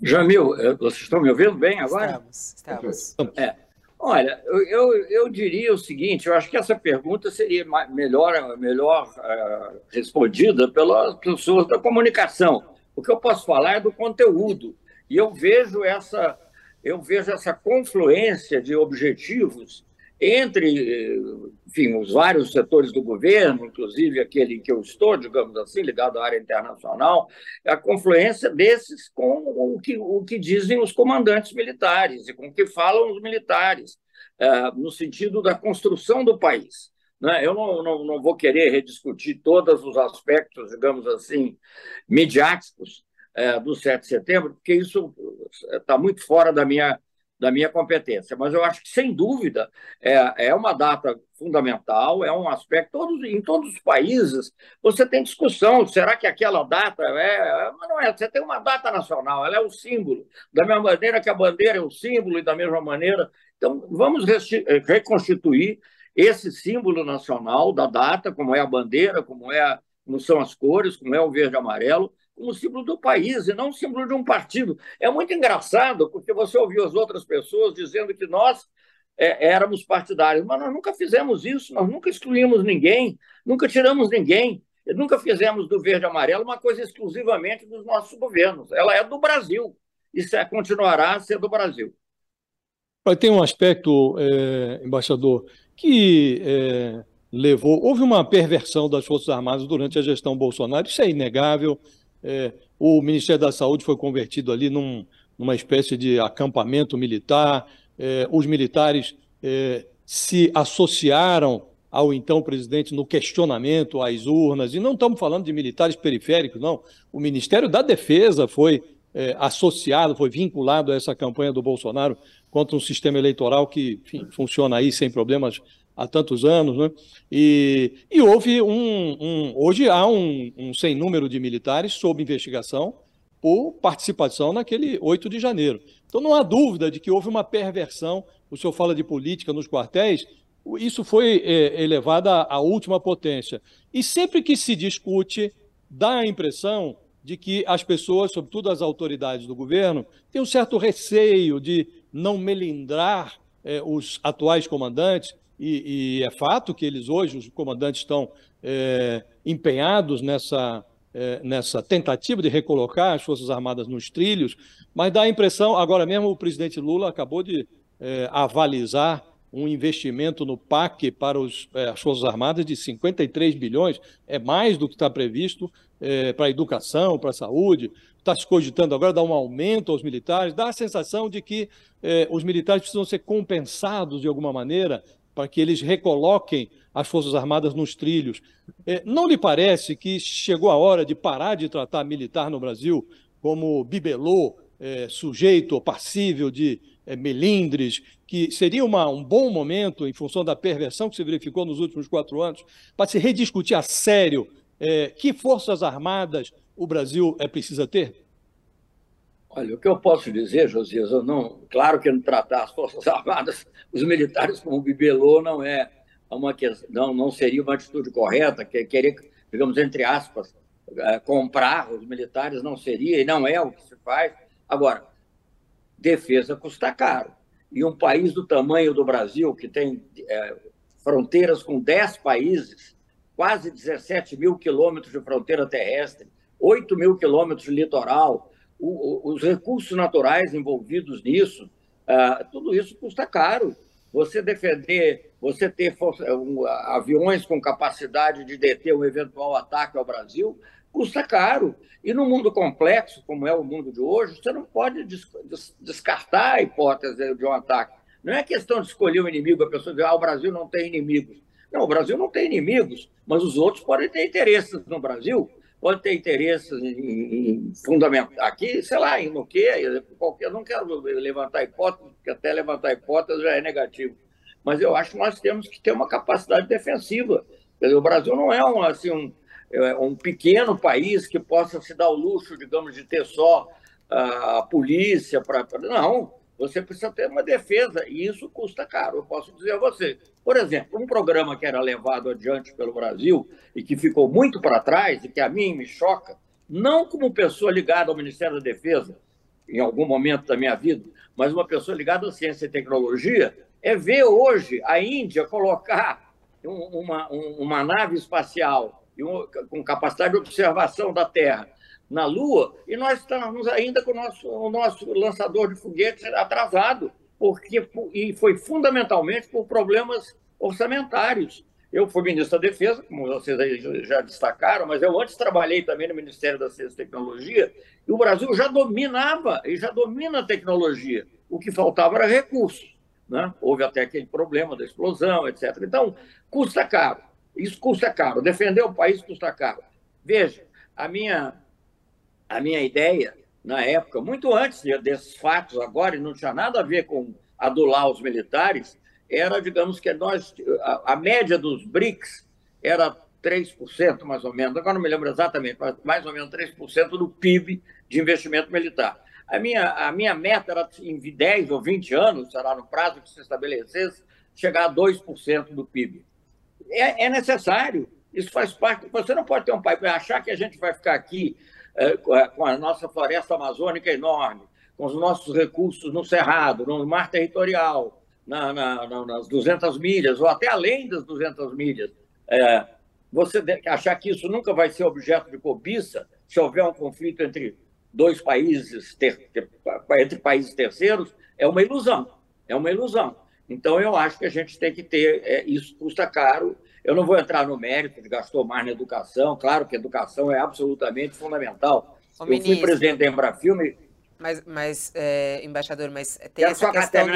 Jamil, eh, vocês estão me ouvindo bem agora? Estamos, estamos. É. Olha, eu, eu diria o seguinte: eu acho que essa pergunta seria melhor, melhor uh, respondida pelas pessoas da comunicação. O que eu posso falar é do conteúdo. E eu vejo essa, eu vejo essa confluência de objetivos entre, enfim, os vários setores do governo, inclusive aquele em que eu estou, digamos assim, ligado à área internacional, a confluência desses com o que, o que dizem os comandantes militares e com o que falam os militares, é, no sentido da construção do país. Né? Eu não, não, não vou querer rediscutir todos os aspectos, digamos assim, midiáticos é, do 7 de setembro, porque isso está muito fora da minha da minha competência. Mas eu acho que, sem dúvida, é, é uma data fundamental, é um aspecto. Todos, em todos os países, você tem discussão: será que aquela data é. Mas não é, você tem uma data nacional, ela é o símbolo. Da mesma maneira que a bandeira é o símbolo, e da mesma maneira. Então, vamos reconstituir esse símbolo nacional da data, como é a bandeira, como, é, como são as cores, como é o verde e amarelo como símbolo do país e não símbolo de um partido. É muito engraçado, porque você ouviu as outras pessoas dizendo que nós é, éramos partidários, mas nós nunca fizemos isso, nós nunca excluímos ninguém, nunca tiramos ninguém, nunca fizemos do verde e amarelo uma coisa exclusivamente dos nossos governos. Ela é do Brasil e continuará a ser do Brasil. Tem um aspecto, é, embaixador, que é, levou. Houve uma perversão das Forças Armadas durante a gestão Bolsonaro, isso é inegável. É, o Ministério da Saúde foi convertido ali num, numa espécie de acampamento militar. É, os militares é, se associaram ao então presidente no questionamento às urnas, e não estamos falando de militares periféricos, não. O Ministério da Defesa foi é, associado, foi vinculado a essa campanha do Bolsonaro contra um sistema eleitoral que enfim, funciona aí sem problemas há tantos anos, né? E, e houve um, um, Hoje há um, um sem número de militares sob investigação por participação naquele 8 de janeiro. Então não há dúvida de que houve uma perversão. O senhor fala de política nos quartéis, isso foi é, elevado à última potência. E sempre que se discute, dá a impressão de que as pessoas, sobretudo as autoridades do governo, têm um certo receio de não melindrar é, os atuais comandantes, e, e, é fato que eles hoje, os comandantes, estão é, empenhados nessa, é, nessa tentativa de recolocar as Forças Armadas nos trilhos, mas dá a impressão, agora mesmo o presidente Lula acabou de é, avalizar um investimento no PAC para os, é, as Forças Armadas de 53 bilhões, é mais do que está previsto é, para a educação, para a saúde, está se cogitando agora dar um aumento aos militares, dá a sensação de que é, os militares precisam ser compensados de alguma maneira para que eles recoloquem as Forças Armadas nos trilhos. É, não lhe parece que chegou a hora de parar de tratar militar no Brasil como bibelô, é, sujeito ou passível de é, melindres, que seria uma, um bom momento, em função da perversão que se verificou nos últimos quatro anos, para se rediscutir a sério é, que forças armadas o Brasil é, precisa ter? Olha, o que eu posso dizer, Josias, eu não, claro que não tratar as forças armadas, os militares como bibelô não é uma questão, não, não seria uma atitude correta, que querer, digamos entre aspas, é, comprar os militares não seria e não é o que se faz. Agora, defesa custa caro. E um país do tamanho do Brasil, que tem é, fronteiras com 10 países, quase 17 mil quilômetros de fronteira terrestre, 8 mil quilômetros de litoral, o, os recursos naturais envolvidos nisso, uh, tudo isso custa caro. Você defender, você ter força, um, aviões com capacidade de deter um eventual ataque ao Brasil, custa caro. E no mundo complexo, como é o mundo de hoje, você não pode des descartar a hipótese de um ataque. Não é questão de escolher um inimigo, a pessoa dizer, ah, o Brasil não tem inimigos. Não, o Brasil não tem inimigos, mas os outros podem ter interesses no Brasil, podem ter interesses em, em fundamental. Aqui, sei lá, em no quê, qualquer, não quero levantar hipótese, porque até levantar hipótese já é negativo. Mas eu acho que nós temos que ter uma capacidade defensiva. Dizer, o Brasil não é um, assim, um, é um pequeno país que possa se dar o luxo, digamos, de ter só a polícia para. Não, você precisa ter uma defesa e isso custa caro. Eu posso dizer a você. Por exemplo, um programa que era levado adiante pelo Brasil e que ficou muito para trás e que a mim me choca, não como pessoa ligada ao Ministério da Defesa, em algum momento da minha vida, mas uma pessoa ligada à ciência e tecnologia, é ver hoje a Índia colocar uma, uma nave espacial com capacidade de observação da Terra na Lua, e nós estamos ainda com o nosso, o nosso lançador de foguetes atrasado, porque e foi fundamentalmente por problemas orçamentários. Eu fui ministro da Defesa, como vocês aí já destacaram, mas eu antes trabalhei também no Ministério da Ciência e Tecnologia, e o Brasil já dominava e já domina a tecnologia. O que faltava era recursos. Né? Houve até aquele problema da explosão, etc. Então, custa caro. Isso custa caro. Defender o país custa caro. Veja, a minha, a minha ideia, na época, muito antes desses fatos agora, e não tinha nada a ver com adular os militares, era, digamos que nós, a, a média dos BRICS era 3%, mais ou menos, agora não me lembro exatamente, mas mais ou menos 3% do PIB de investimento militar. A minha, a minha meta era, em 10 ou 20 anos, será no prazo que se estabelecesse, chegar a 2% do PIB é, é necessário. Isso faz parte. Você não pode ter um país achar que a gente vai ficar aqui com a nossa floresta amazônica enorme, com os nossos recursos no Cerrado, no mar territorial, na, na, na, nas 200 milhas, ou até além das 200 milhas. É, você achar que isso nunca vai ser objeto de cobiça se houver um conflito entre dois países, ter, entre países terceiros, é uma ilusão. É uma ilusão. Então, eu acho que a gente tem que ter, é, isso custa caro. Eu não vou entrar no mérito de gastou mais na educação, claro que a educação é absolutamente fundamental. Ô, eu ministro, fui presidente da Embrafilme. Mas, mas é, embaixador, mas tem essa só questão...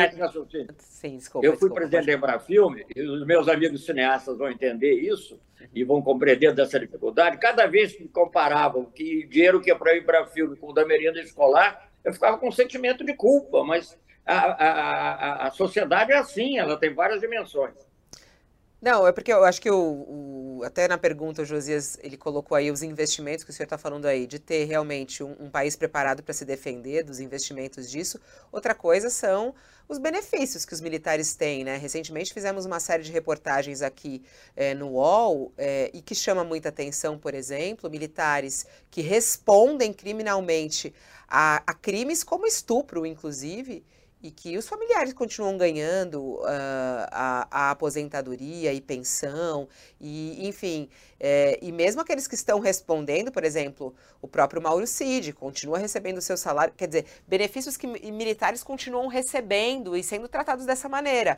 De... Sim, desculpa. Eu fui desculpa, presidente da Embrafilme e os meus amigos cineastas vão entender isso e vão compreender dessa dificuldade. Cada vez que comparavam que dinheiro que ia para a Embrafilme com o da merenda escolar, eu ficava com um sentimento de culpa, mas a, a, a, sociedade é assim, ela tem várias dimensões. Não, é porque eu acho que o, o, até na pergunta o Josias ele colocou aí os investimentos que o senhor está falando aí, de ter realmente um, um país preparado para se defender dos investimentos disso. Outra coisa são os benefícios que os militares têm, né? Recentemente fizemos uma série de reportagens aqui é, no UOL é, e que chama muita atenção, por exemplo, militares que respondem criminalmente a, a crimes como estupro, inclusive, e que os familiares continuam ganhando uh, a, a, aposentadoria e pensão, e enfim, é, e mesmo aqueles que estão respondendo, por exemplo, o próprio Mauro Cid continua recebendo o seu salário, quer dizer, benefícios que militares continuam recebendo e sendo tratados dessa maneira.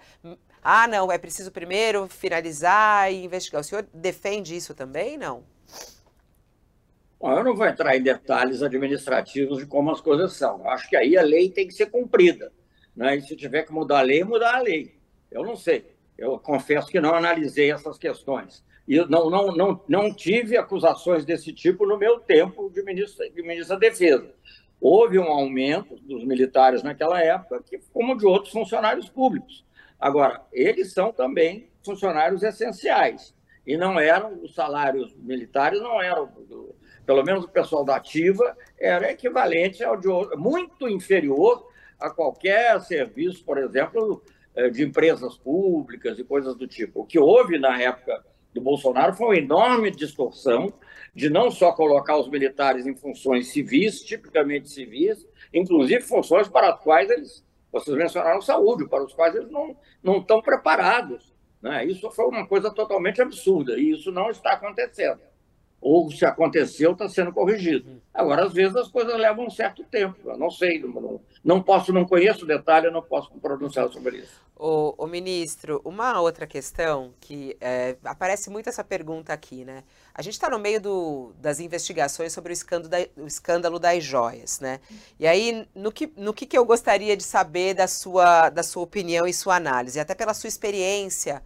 Ah, não, é preciso primeiro finalizar e investigar. O senhor defende isso também, não? Bom, eu não vou entrar em detalhes administrativos de como as coisas são. Acho que aí a lei tem que ser cumprida. Né? E se tiver que mudar a lei, mudar a lei. Eu não sei. Eu confesso que não analisei essas questões. E não, não, não, não tive acusações desse tipo no meu tempo de ministro, de ministro da Defesa. Houve um aumento dos militares naquela época, que, como de outros funcionários públicos. Agora, eles são também funcionários essenciais. E não eram, os salários militares não eram, pelo menos o pessoal da ativa, era equivalente ao de muito inferior a qualquer serviço, por exemplo, eh, de empresas públicas e coisas do tipo. O que houve na época do Bolsonaro foi uma enorme distorção de não só colocar os militares em funções civis, tipicamente civis, inclusive funções para as quais eles, vocês mencionaram saúde, para os quais eles não, não estão preparados. Né? Isso foi uma coisa totalmente absurda e isso não está acontecendo ou se aconteceu, está sendo corrigido. Agora, às vezes, as coisas levam um certo tempo. Eu não sei, não, não posso, não conheço o detalhe, eu não posso pronunciar sobre isso. O, o ministro, uma outra questão que é, aparece muito essa pergunta aqui, né? A gente está no meio do, das investigações sobre o escândalo, da, o escândalo das joias, né? E aí, no que, no que, que eu gostaria de saber da sua, da sua opinião e sua análise, até pela sua experiência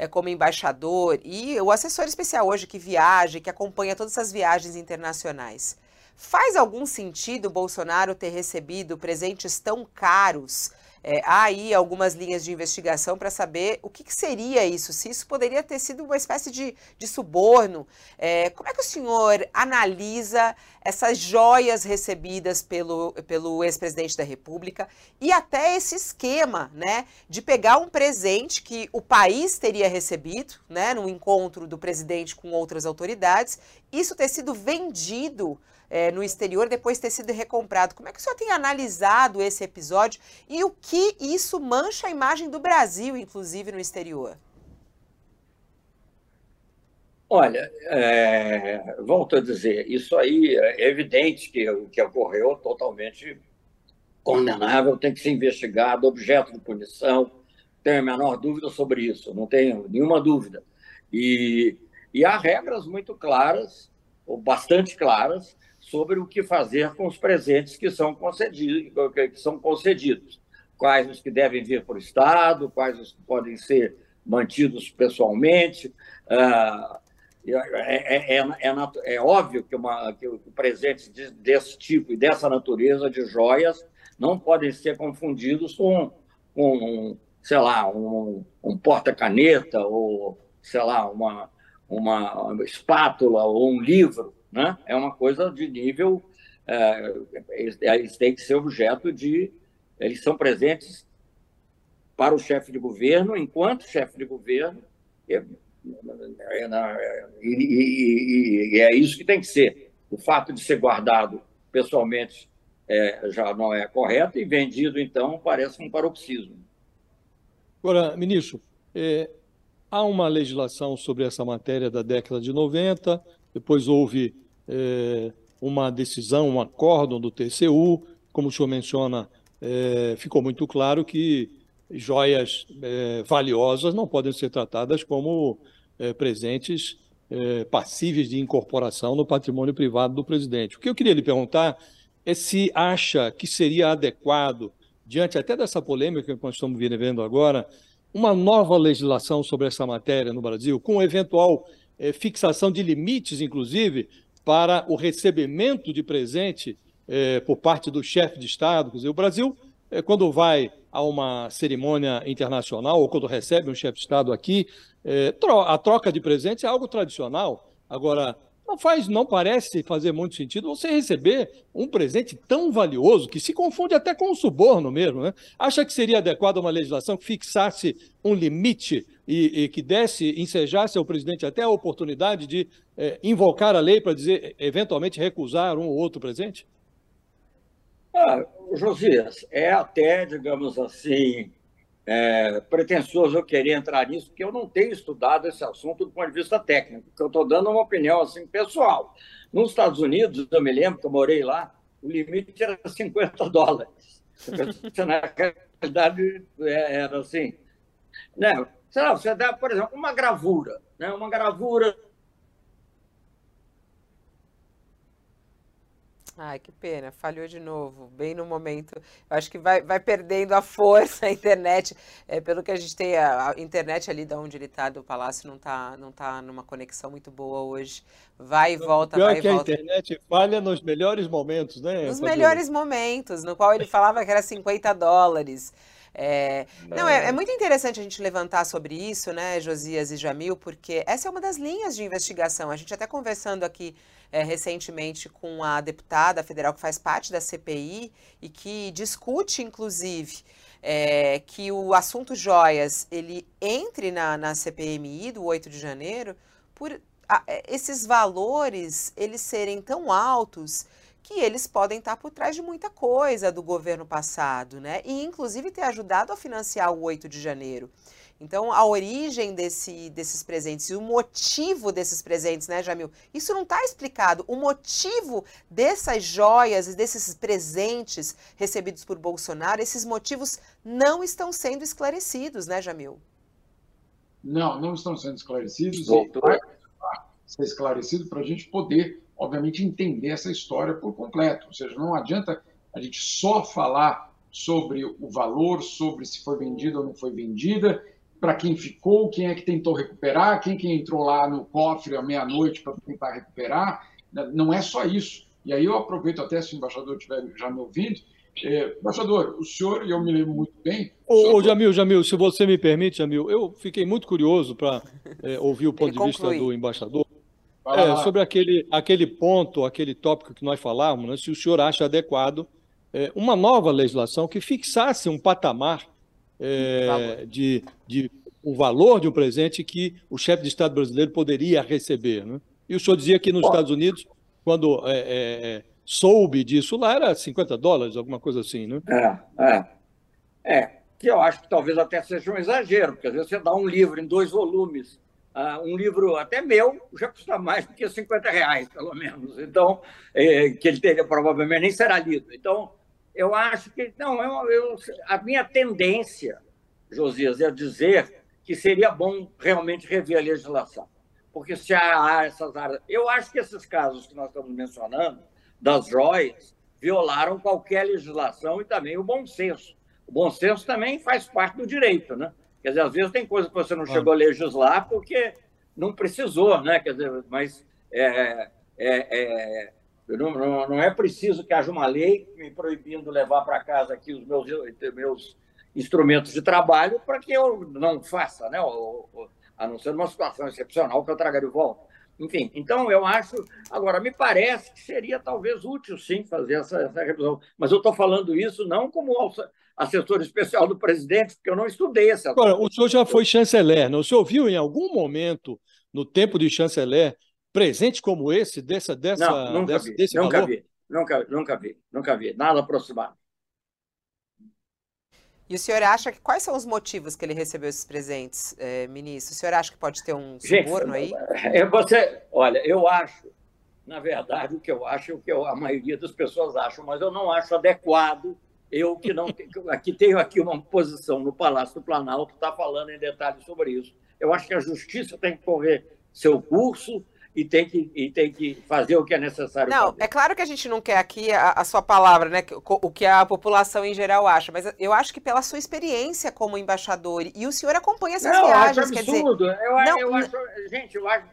é, como embaixador e o assessor especial hoje que viaja, que acompanha todas essas viagens internacionais. Faz algum sentido Bolsonaro ter recebido presentes tão caros é, há aí algumas linhas de investigação para saber o que, que, seria isso, se isso poderia ter sido uma espécie de, de suborno. É, como é que o senhor analisa essas joias recebidas pelo, pelo ex-presidente da República e até esse esquema né, de pegar um presente que o país teria recebido, né, num encontro do presidente com outras autoridades, isso ter sido vendido é, no exterior depois de ter sido recomprado. Como é que o senhor tem analisado esse episódio e o que isso mancha a imagem do Brasil, inclusive no exterior? Olha, é, volto a dizer, isso aí é evidente que o que ocorreu totalmente condenável, tem que ser investigado, objeto de punição, tenho a menor dúvida sobre isso, não tenho nenhuma dúvida. E, e há regras muito claras, ou bastante claras, sobre o que fazer com os presentes que são concedidos, que são concedidos. Quais os que devem vir para o Estado, quais os que podem ser mantidos pessoalmente. Ah, é, é, é, é, óbvio que, uma, que presentes desse tipo e dessa natureza de joias não podem ser confundidos com, com sei lá, um, um porta-caneta ou, sei lá, uma, uma espátula ou um livro né? É uma coisa de nível. É, eles têm que ser objeto de. Eles são presentes para o chefe de governo, enquanto chefe de governo, e, e, e, e, é isso que tem que ser. O fato de ser guardado pessoalmente é, já não é correto e vendido, então, parece um paroxismo. Agora, ministro, é, há uma legislação sobre essa matéria da década de 90, depois houve é, uma decisão, um acórdão do TCU, como o senhor menciona, é, ficou muito claro que joias é, valiosas não podem ser tratadas como presentes passíveis de incorporação no patrimônio privado do presidente. O que eu queria lhe perguntar é se acha que seria adequado, diante até dessa polêmica que nós estamos vivendo agora, uma nova legislação sobre essa matéria no Brasil, com eventual é, fixação de limites, inclusive, para o recebimento de presente é, por parte do chefe de Estado. Quer dizer, o Brasil, é, quando vai a uma cerimônia internacional ou quando recebe um chefe de Estado aqui, é, a troca de presentes é algo tradicional. Agora, não faz, não parece fazer muito sentido você receber um presente tão valioso que se confunde até com um suborno mesmo. Né? Acha que seria adequado uma legislação que fixasse um limite e, e que desse, ensejasse ao presidente até a oportunidade de é, invocar a lei para dizer, eventualmente, recusar um ou outro presente? Ah, Josias, é até, digamos assim, é, pretensioso eu querer entrar nisso, porque eu não tenho estudado esse assunto do ponto de vista técnico, eu estou dando uma opinião assim pessoal. Nos Estados Unidos, eu me lembro que eu morei lá, o limite era 50 dólares. Na realidade, é, era assim. Né? Sei lá, você dá, por exemplo, uma gravura, né? uma gravura Ai, que pena, falhou de novo, bem no momento. Eu acho que vai, vai perdendo a força a internet. É, pelo que a gente tem, a, a internet ali de onde ele está, do palácio, não está não tá numa conexão muito boa hoje. Vai e volta, Pior vai que e volta. a internet falha nos melhores momentos, né? Nos melhores momentos, no qual ele falava que era 50 dólares. É, não, é, é, muito interessante a gente levantar sobre isso, né, Josias e Jamil, porque essa é uma das linhas de investigação. A gente até conversando aqui é, recentemente com a deputada federal que faz parte da CPI e que discute, inclusive, é, que o assunto joias ele entre na, na CPMI do 8 de janeiro por a, esses valores eles serem tão altos que eles podem estar por trás de muita coisa do governo passado, né? E inclusive ter ajudado a financiar o 8 de janeiro. Então, a origem desse, desses presentes e o motivo desses presentes, né, Jamil? Isso não está explicado. O motivo dessas joias e desses presentes recebidos por Bolsonaro, esses motivos não estão sendo esclarecidos, né, Jamil? Não, não estão sendo esclarecidos. E vai ser esclarecido para a gente poder obviamente, entender essa história por completo. Ou seja, não adianta a gente só falar sobre o valor, sobre se foi vendida ou não foi vendida, para quem ficou, quem é que tentou recuperar, quem que entrou lá no cofre à meia-noite para tentar recuperar. Não é só isso. E aí eu aproveito até se o embaixador estiver já me ouvindo. É, embaixador, o senhor, e eu me lembro muito bem. Ô, ô, Jamil, Jamil, se você me permite, Jamil, eu fiquei muito curioso para é, ouvir o ponto Ele de vista conclui. do embaixador. É, sobre aquele, aquele ponto, aquele tópico que nós falávamos, né, se o senhor acha adequado é, uma nova legislação que fixasse um patamar é, de, de o valor de um presente que o chefe de Estado brasileiro poderia receber. Né? E o senhor dizia que nos Estados Unidos, quando é, é, soube disso lá, era 50 dólares, alguma coisa assim, né? É, é. É, que eu acho que talvez até seja um exagero, porque às vezes você dá um livro em dois volumes Uh, um livro até meu já custa mais do que 50 reais, pelo menos. Então, é, que ele teria, provavelmente nem será lido. Então, eu acho que. Não, eu, eu, a minha tendência, Josias, é dizer que seria bom realmente rever a legislação. Porque se há essas áreas. Eu acho que esses casos que nós estamos mencionando, das joias, violaram qualquer legislação e também o bom senso. O bom senso também faz parte do direito, né? Quer dizer, às vezes tem coisa que você não chegou a legislar porque não precisou, né? Quer dizer, mas é, é, é, não, não, não, é preciso que haja uma lei me proibindo levar para casa aqui os meus, meus instrumentos de trabalho para que eu não faça, né? Ou, ou, a não ser numa situação excepcional que eu traga de volta. Enfim, então eu acho. Agora, me parece que seria talvez útil, sim, fazer essa, essa revisão. Mas eu estou falando isso não como assessor especial do presidente, porque eu não estudei essa. Agora, o senhor já foi chanceler, não? O senhor viu em algum momento, no tempo de chanceler, presente como esse, dessa, dessa, não, nunca dessa, vi, desse nunca valor? Vi, nunca, nunca vi, nunca vi, nada aproximado. E o senhor acha que quais são os motivos que ele recebeu esses presentes, eh, ministro? O senhor acha que pode ter um suborno aí? É, você, olha, eu acho, na verdade, o que eu acho é o que eu, a maioria das pessoas acham, mas eu não acho adequado eu que não aqui tenho aqui uma posição no Palácio do Planalto está falando em detalhes sobre isso. Eu acho que a justiça tem que correr seu curso e tem que, e tem que fazer o que é necessário. Não, fazer. é claro que a gente não quer aqui a, a, sua palavra, né? O que a população em geral acha, mas eu acho que pela sua experiência como embaixador, e o senhor acompanha essas não, viagens, eu acho absurdo. Dizer, eu, não, eu acho, gente, eu acho,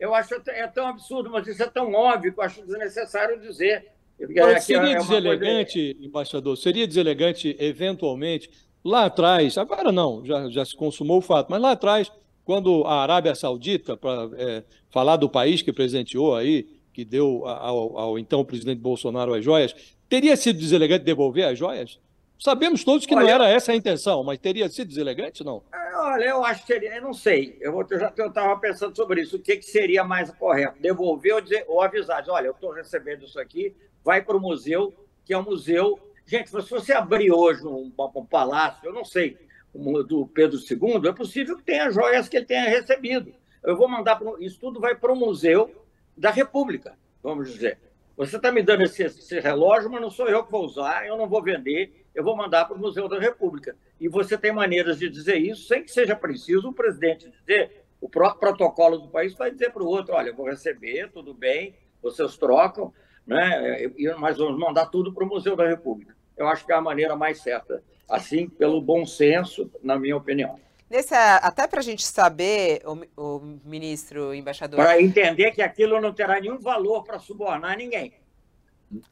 eu acho é tão absurdo, mas isso é tão óbvio que eu acho desnecessário dizer. Mas seria é deselegante, coisa... embaixador, seria deselegante, eventualmente, lá atrás, agora não, já, já se consumou o fato, mas lá atrás, quando a Arábia Saudita, para é, falar do país que presenteou aí, que deu ao, ao então presidente Bolsonaro as joias, teria sido deselegante devolver as joias? Sabemos todos que olha, não era essa a intenção, mas teria sido deselegante, não? É, olha, eu acho que seria, eu não sei. Eu, eu já estava pensando sobre isso. O que, que seria mais correto? Devolver ou, dizer, ou avisar? Olha, eu estou recebendo isso aqui, vai para o museu, que é um museu. Gente, se você abrir hoje um, um palácio, eu não sei, um, do Pedro II, é possível que tenha joias que ele tenha recebido. Eu vou mandar para. Isso tudo vai para o Museu da República, vamos dizer. Você está me dando esse, esse, relógio, mas não sou eu que vou usar, eu não vou vender, eu vou mandar para o Museu da República. E você tem maneiras de dizer isso sem que seja preciso o presidente dizer. O próprio protocolo do país vai dizer para o outro: olha, eu vou receber, tudo bem, vocês trocam, né? e nós vamos mandar tudo para o Museu da República. Eu acho que é a maneira mais certa, assim, pelo bom senso, na minha opinião. Nesse, até para a gente saber, o, o ministro, o embaixador. Para entender que aquilo não terá nenhum valor para subornar ninguém.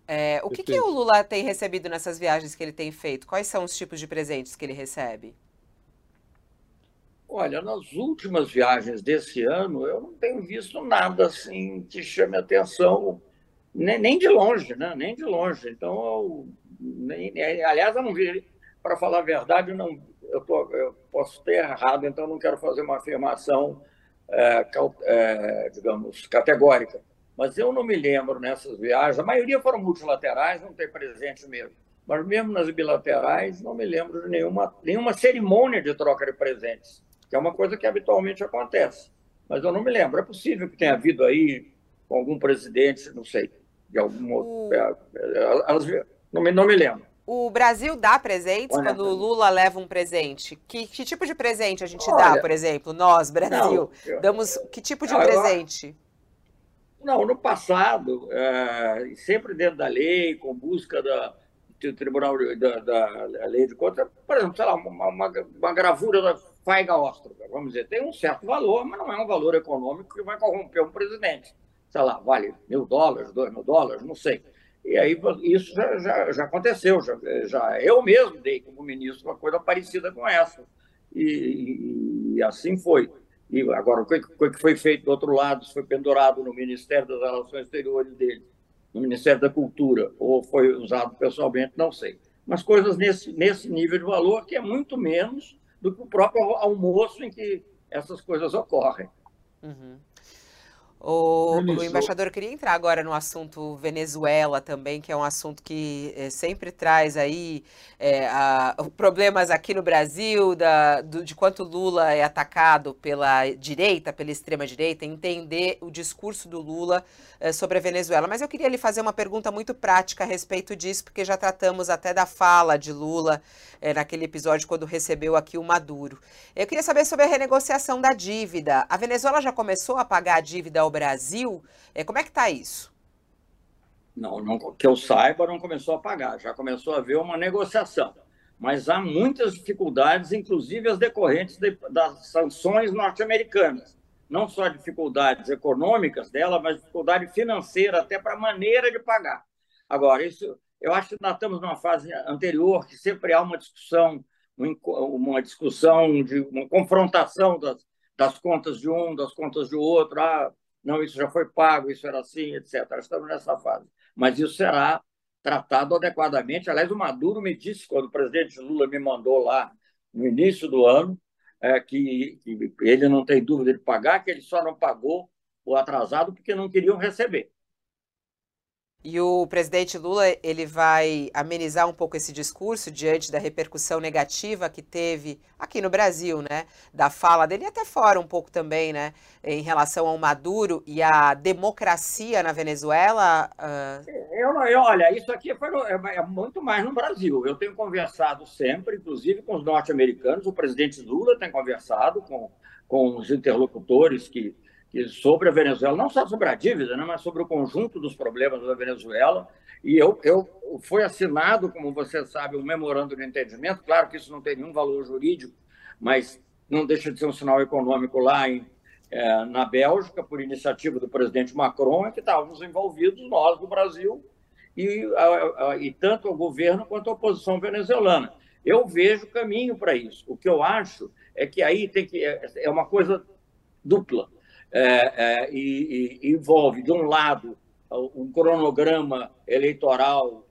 É, o que, que, o Lula tem recebido nessas viagens que ele tem feito? Quais são os tipos de presentes que ele recebe? Olha, nas últimas viagens desse ano, eu não tenho visto nada assim que chame atenção, nem, nem de longe, né? Nem de longe. Então, eu, nem, aliás, eu não vi, para falar a verdade, eu não, eu, tô, eu posso ter errado, então não quero fazer uma afirmação, é, é, digamos, categórica. Mas eu não me lembro nessas viagens, a maioria foram multilaterais, não tem presente mesmo. Mas mesmo nas bilaterais, não me lembro de nenhuma, nenhuma cerimônia de troca de presentes, que é uma coisa que habitualmente acontece. Mas eu não me lembro. É possível que tenha havido aí com algum presidente, não sei, de algum outro. Elas, não, me, não me lembro. O Brasil dá presentes Olha, quando o Lula leva um presente? Que, que tipo de presente a gente Olha, dá, por exemplo? Nós, Brasil, não, damos que tipo de não, presente? Eu, não, no passado, é, sempre dentro da lei, com busca da, do Tribunal da, da Lei de Contas, por exemplo, sei lá, uma, uma, uma gravura da Faiga Ostroga, vamos dizer, tem um certo valor, mas não é um valor econômico que vai corromper um presidente. Sei lá, vale mil dólares, dois mil dólares, não sei. E aí isso já, já, já aconteceu, já, já, eu mesmo dei como ministro uma coisa parecida com essa. E, e, assim foi. E agora, o que, o que foi feito do outro lado, se foi pendurado no Ministério das Relações Exteriores dele, no Ministério da Cultura, ou foi usado pessoalmente, não sei. Mas coisas nesse, nesse nível de valor que é muito menos do que o próprio almoço em que essas coisas ocorrem. Uhum. O, o, embaixador queria entrar agora no assunto Venezuela também, que é um assunto que é, sempre traz aí é, a, problemas aqui no Brasil, da, do, de quanto Lula é atacado pela direita, pela extrema-direita, entender o discurso do Lula é, sobre a Venezuela. Mas eu queria lhe fazer uma pergunta muito prática a respeito disso, porque já tratamos até da fala de Lula naquele episódio quando recebeu aqui o Maduro. Eu queria saber sobre a renegociação da dívida. A Venezuela já começou a pagar a dívida ao Brasil. É, como é que está isso? Não, não, que eu saiba, não começou a pagar, já começou a haver uma negociação. Mas há muitas dificuldades, inclusive as decorrentes de, das sanções norte-americanas. Não só dificuldades econômicas dela, mas dificuldade financeira, até para a maneira de pagar. Agora, isso, eu acho que nós estamos numa fase anterior, que sempre há uma discussão, uma discussão de uma confrontação das, das contas de um, das contas de outro. Ah, não, isso já foi pago, isso era assim, etc. Estamos nessa fase. Mas isso será tratado adequadamente. Aliás, o Maduro me disse, quando o presidente Lula me mandou lá no início do ano, é, que, que ele não tem dúvida de pagar, que ele só não pagou o atrasado porque não queriam receber. E o presidente Lula ele vai amenizar um pouco esse discurso diante da repercussão negativa que teve aqui no Brasil, né? Da fala dele e até fora um pouco também, né? Em relação ao Maduro e à democracia na Venezuela. Uh... Eu, eu, olha, isso aqui foi, é, é muito mais no Brasil. Eu tenho conversado sempre, inclusive com os norte-americanos. O presidente Lula tem conversado com, com os interlocutores que sobre a Venezuela, não só sobre a dívida, né, mas sobre o conjunto dos problemas da Venezuela. E eu, eu foi assinado, como você sabe, um memorando de entendimento. Claro que isso não tem nenhum valor jurídico, mas não deixa de ser um sinal econômico lá em, é, na Bélgica, por iniciativa do presidente Macron, em que estávamos envolvidos, nós do Brasil, e, a, a, e tanto o governo quanto a oposição venezuelana. Eu vejo caminho para isso. O que eu acho é que aí tem que é, é uma coisa dupla é, é, e, e, envolve, de um lado, um cronograma eleitoral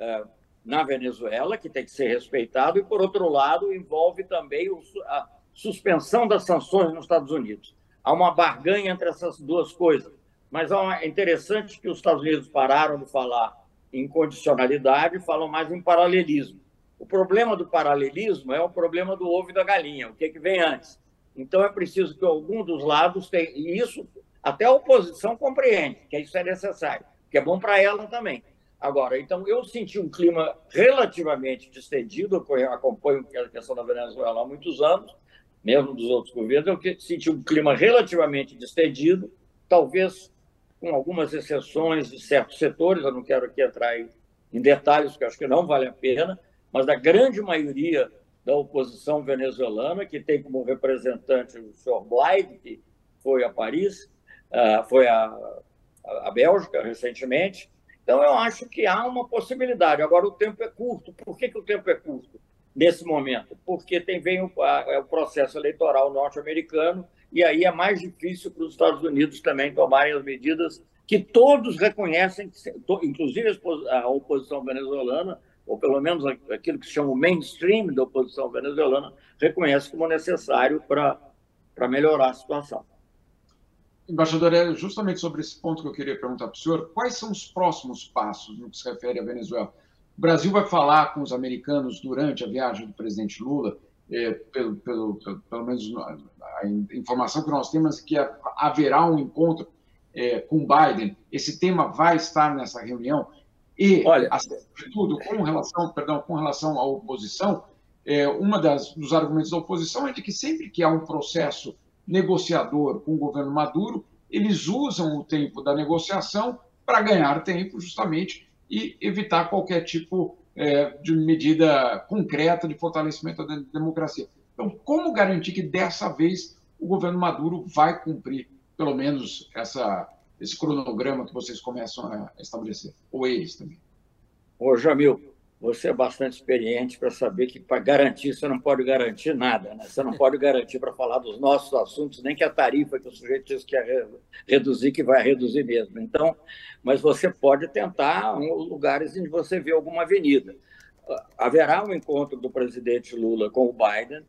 é, na Venezuela, que tem que ser respeitado, e, por outro lado, envolve também o, a suspensão das sanções nos Estados Unidos. Há uma barganha entre essas duas coisas, mas é interessante que os Estados Unidos pararam de falar em condicionalidade e falam mais em paralelismo. O problema do paralelismo é o problema do ovo e da galinha, o que, é que vem antes então é preciso que algum dos lados tenha, e isso até a oposição compreende, que isso é necessário, que é bom para ela também. Agora, então eu senti um clima relativamente distendido, eu acompanho a questão da Venezuela há muitos anos, mesmo dos outros governos, eu senti um clima relativamente distendido, talvez com algumas exceções de certos setores, eu não quero aqui entrar em, em detalhes, porque acho que não vale a pena, mas da grande maioria da oposição venezuelana, que tem como representante o senhor Blyde, que foi a Paris, uh, foi a, a, a Bélgica recentemente. Então, eu acho que há uma possibilidade. Agora, o tempo é curto. Por que, que o tempo é curto nesse momento? Porque tem, vem o, a, é o processo eleitoral norte-americano e aí é mais difícil para os Estados Unidos também tomarem as medidas que todos reconhecem, inclusive a oposição venezuelana, ou pelo menos aquilo que se chama o mainstream da oposição venezuelana, reconhece como necessário para melhorar a situação. Embaixador, é justamente sobre esse ponto que eu queria perguntar para o senhor. Quais são os próximos passos no que se refere à Venezuela? O Brasil vai falar com os americanos durante a viagem do presidente Lula, é, pelo, pelo, pelo, pelo, menos a informação que nós temos é que haverá um encontro é, com Biden. Esse tema vai estar nessa reunião. E, Olha, tudo com relação, perdão, com relação à oposição, é, uma das dos argumentos da oposição é de que sempre que há um processo negociador com o governo Maduro, eles usam o tempo da negociação para ganhar tempo, justamente, e evitar qualquer tipo é, de medida concreta de fortalecimento da democracia. Então, como garantir que dessa vez o governo Maduro vai cumprir, pelo menos, essa, esse cronograma que vocês começam a estabelecer? Ou eles também? Ô, Jamil, você é bastante experiente para saber que para garantir você não pode garantir nada, né? Você não pode garantir para falar dos nossos assuntos, nem que a tarifa que o sujeito disse que ia reduzir, que vai reduzir mesmo. Então, mas você pode tentar lugares que você vê alguma avenida. Haverá um encontro do presidente Lula com o Biden,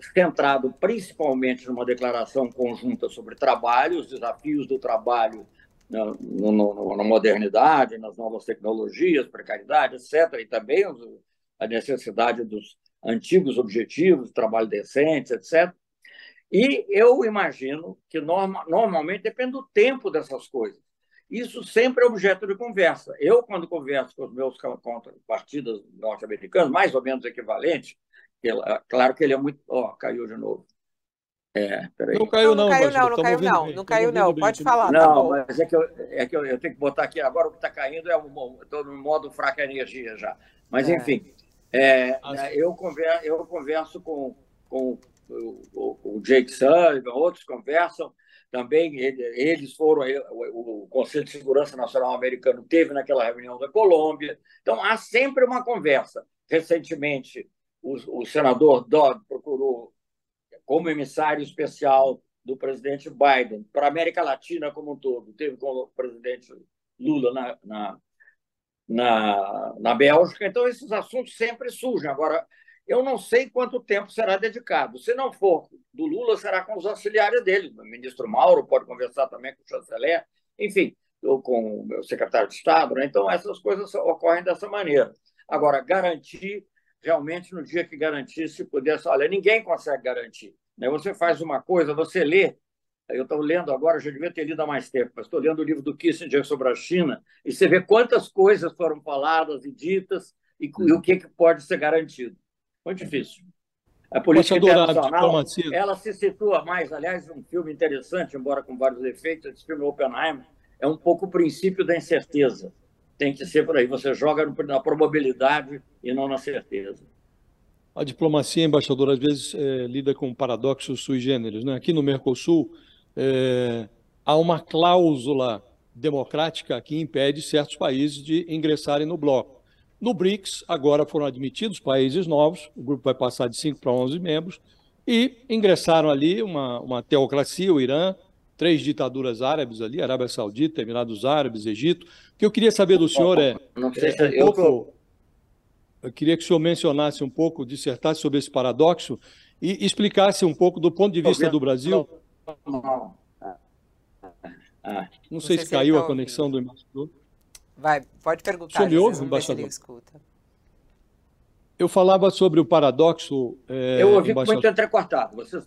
centrado principalmente numa declaração conjunta sobre trabalho, os desafios do trabalho na, no, na modernidade, nas novas tecnologias, precariedade, etc., e também a necessidade dos antigos objetivos, trabalho decente, etc. E eu imagino que norma, normalmente depende do tempo dessas coisas. Isso sempre é objeto de conversa. Eu, quando converso com os meus contrapartidas norte-americanos, mais ou menos claro que ele é muito. Ó, oh, caiu de novo. É, peraí. Não caiu, não. Não caiu, não, não caiu, não. Não caiu, não. Pode falar. Não, tá mas é que, eu, é que eu, eu, tenho que botar aqui. Agora o que está caindo é o. Estou no modo fraca energia já. Mas, é. enfim, é, eu, converso, eu converso com, com o, o, o Jake Sullivan, outros conversam. Também eles foram. O, o Conselho de Segurança Nacional Americano teve naquela reunião da Colômbia. Então, há sempre uma conversa. Recentemente, o, o senador Dodd procurou como emissário especial do presidente Biden para a América Latina como um todo. Teve com o presidente Lula na, na, na, na Bélgica. Então, esses assuntos sempre surgem. Agora, eu não sei quanto tempo será dedicado. Se não for do Lula, será com os auxiliares dele. O ministro Mauro pode conversar também com o chanceler, enfim, ou com o secretário de Estado. Né? Então, essas coisas ocorrem dessa maneira. Agora, garantir, realmente, no dia que garantir, se pudesse, olha, ninguém consegue garantir. Né? Você faz uma coisa, você lê. Eu estou lendo agora, já devia ter lido há mais tempo, mas estou lendo o livro do Kissinger sobre a China, e você vê quantas coisas foram faladas e ditas e, e o que, que pode ser garantido. Muito difícil. A política internacional, ela se situa mais, aliás, um filme interessante, embora com vários efeitos, esse filme Oppenheimer, é um pouco o princípio da incerteza. Tem que ser por aí, você joga na probabilidade e não na certeza. A diplomacia, embaixador, às vezes é, lida com paradoxos sui generis. Né? Aqui no Mercosul, é, há uma cláusula democrática que impede certos países de ingressarem no bloco. No BRICS, agora foram admitidos países novos, o grupo vai passar de 5 para 11 membros, e ingressaram ali uma, uma teocracia, o Irã, três ditaduras árabes ali, Arábia Saudita, Emirados Árabes, Egito. O que eu queria saber do senhor é, é um pouco eu queria que o senhor mencionasse um pouco, dissertasse sobre esse paradoxo e explicasse um pouco do ponto de vista do Brasil. Não sei se caiu a conexão do embaixador. Vai, pode perguntar. O senhor me ouve, embaixador? Eu falava sobre o paradoxo. É, eu ouvi embaixador... muito entrecortado. Vocês...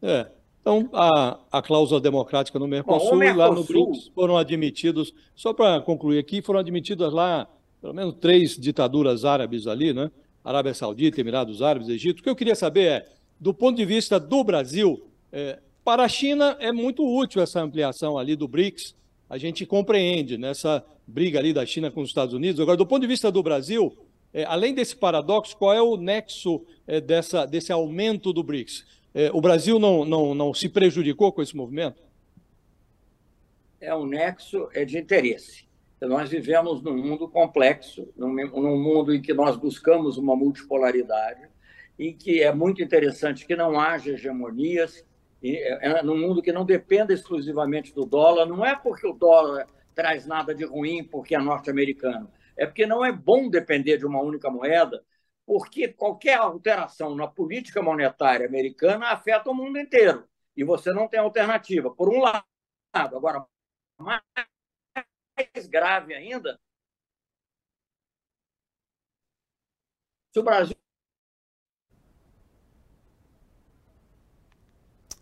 É. Então, a, a cláusula democrática no Mercosul, Bom, Mercosul... e lá no BRICS foram admitidos, só para concluir aqui, foram admitidas lá pelo menos três ditaduras árabes ali, né? Arábia Saudita, Emirados Árabes, Egito. O que eu queria saber é, do ponto de vista do Brasil, é, para a China é muito útil essa ampliação ali do BRICS, a gente compreende nessa briga ali da China com os Estados Unidos. Agora, do ponto de vista do Brasil, é, além desse paradoxo, qual é o nexo é, dessa, desse aumento do BRICS? É, o Brasil não, não, não se prejudicou com esse movimento? É um nexo é de interesse. Nós vivemos num mundo complexo, num, num mundo em que nós buscamos uma multipolaridade, em que é muito interessante que não haja hegemonias, é, é num mundo que não dependa exclusivamente do dólar. Não é porque o dólar traz nada de ruim porque é norte-americano, é porque não é bom depender de uma única moeda, porque qualquer alteração na política monetária americana afeta o mundo inteiro e você não tem alternativa. Por um lado, agora mais grave ainda, se o Brasil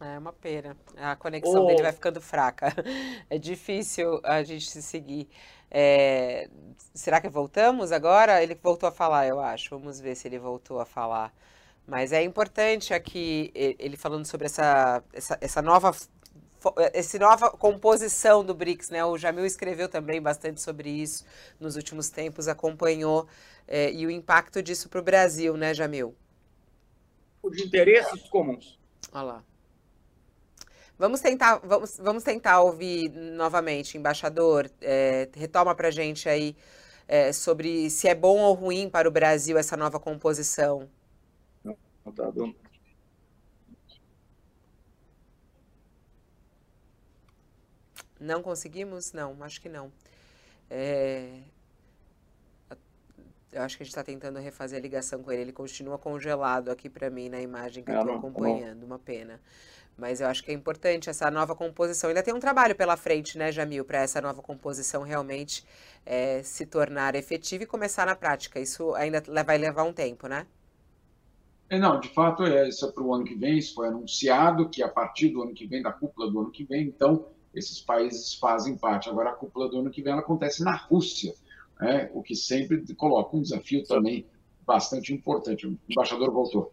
É uma pena. A conexão oh. dele vai ficando fraca. É difícil a gente se seguir. É... Será que voltamos agora? Ele voltou a falar, eu acho. Vamos ver se ele voltou a falar. Mas é importante aqui ele falando sobre essa, essa, essa nova essa nova composição do BRICS, né? O Jamil escreveu também bastante sobre isso nos últimos tempos, acompanhou é, e o impacto disso para o Brasil, né, Jamil? Os interesses comuns. Olha lá. Vamos tentar, vamos, vamos tentar ouvir novamente, embaixador. É, retoma para a gente aí é, sobre se é bom ou ruim para o Brasil essa nova composição. Tá Não conseguimos? Não, acho que não. É... Eu acho que a gente está tentando refazer a ligação com ele. Ele continua congelado aqui para mim na imagem que eu estou acompanhando. Uma pena. Mas eu acho que é importante essa nova composição. Ainda tem um trabalho pela frente, né, Jamil, para essa nova composição realmente é, se tornar efetiva e começar na prática. Isso ainda vai levar um tempo, né? É, não, de fato, é, isso é para o ano que vem. Isso foi anunciado que a partir do ano que vem, da cúpula do ano que vem, então, esses países fazem parte. Agora, a cúpula do ano que vem ela acontece na Rússia, né, o que sempre coloca um desafio também bastante importante. O embaixador voltou.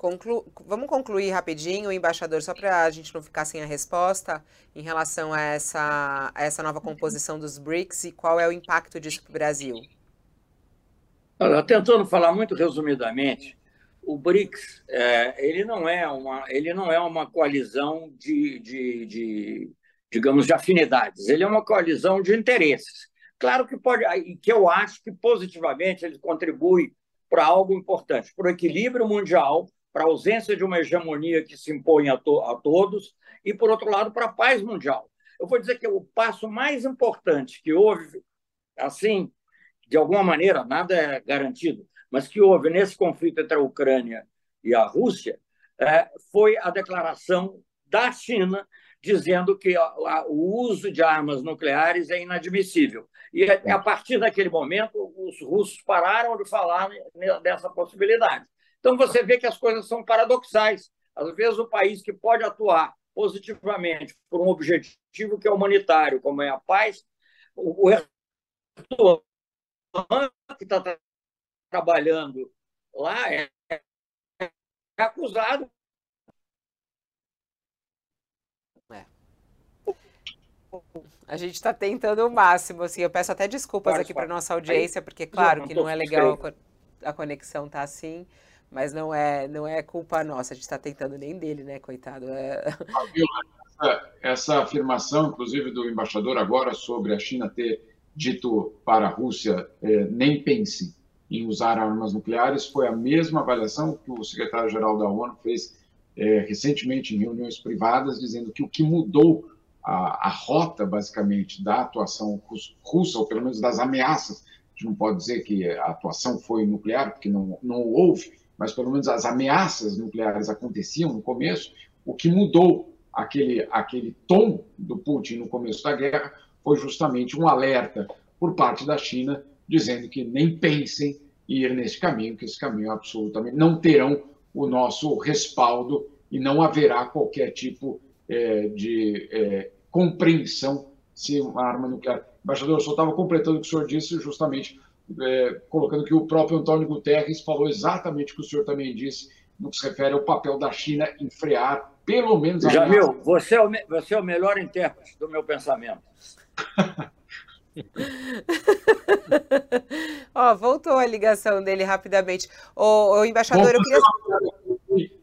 Conclu... Vamos concluir rapidinho, embaixador, só para a gente não ficar sem a resposta em relação a essa, a essa nova composição dos BRICS e qual é o impacto disso para o Brasil. Olha, tentando falar muito resumidamente, o BRICS é, ele não é uma ele não é uma coalizão de, de, de, digamos de afinidades ele é uma coalizão de interesses claro que pode e que eu acho que positivamente ele contribui para algo importante para o equilíbrio mundial para a ausência de uma hegemonia que se impõe a, to a todos e, por outro lado, para a paz mundial. Eu vou dizer que o passo mais importante que houve, assim, de alguma maneira, nada é garantido, mas que houve nesse conflito entre a Ucrânia e a Rússia, é, foi a declaração da China dizendo que a, a, o uso de armas nucleares é inadmissível. E a, partir daquele momento, os russos pararam de falar dessa possibilidade. Então, você vê que as coisas são paradoxais. Às vezes, o país que pode atuar positivamente por um objetivo que é humanitário, como é a paz, o que está trabalhando lá é, é acusado. É. A gente está tentando o máximo, assim, eu peço até desculpas aqui para nossa audiência, porque claro que não é legal a conexão tá assim. Mas não é, não é culpa nossa, a gente está tentando nem dele, né, coitado. É... Essa, essa afirmação, inclusive, do embaixador agora sobre a China ter dito para a Rússia é, nem pense em usar armas nucleares, foi a mesma avaliação que o secretário-geral da ONU fez é, recentemente em reuniões privadas, dizendo que o que mudou a, a, rota, basicamente, da atuação russa, ou pelo menos das ameaças, a gente não pode dizer que a atuação foi nuclear, porque não, não houve, mas pelo menos as ameaças nucleares aconteciam no começo, o que mudou aquele, aquele tom do Putin no começo da guerra foi justamente um alerta por parte da China, dizendo que nem pensem ir nesse caminho, que esse caminho absolutamente não terão o nosso respaldo e não haverá qualquer tipo é, de é, compreensão se uma arma nuclear. Embaixador, eu só estava completando o que o senhor disse, justamente é, colocando que o próprio Antônio Guterres falou exatamente o que o senhor também disse, no que se refere ao papel da China em frear, pelo menos... A Jamil, você é, o, você é o melhor intérprete do meu pensamento. Ó, voltou a ligação dele rapidamente. O, o embaixador, eu queria...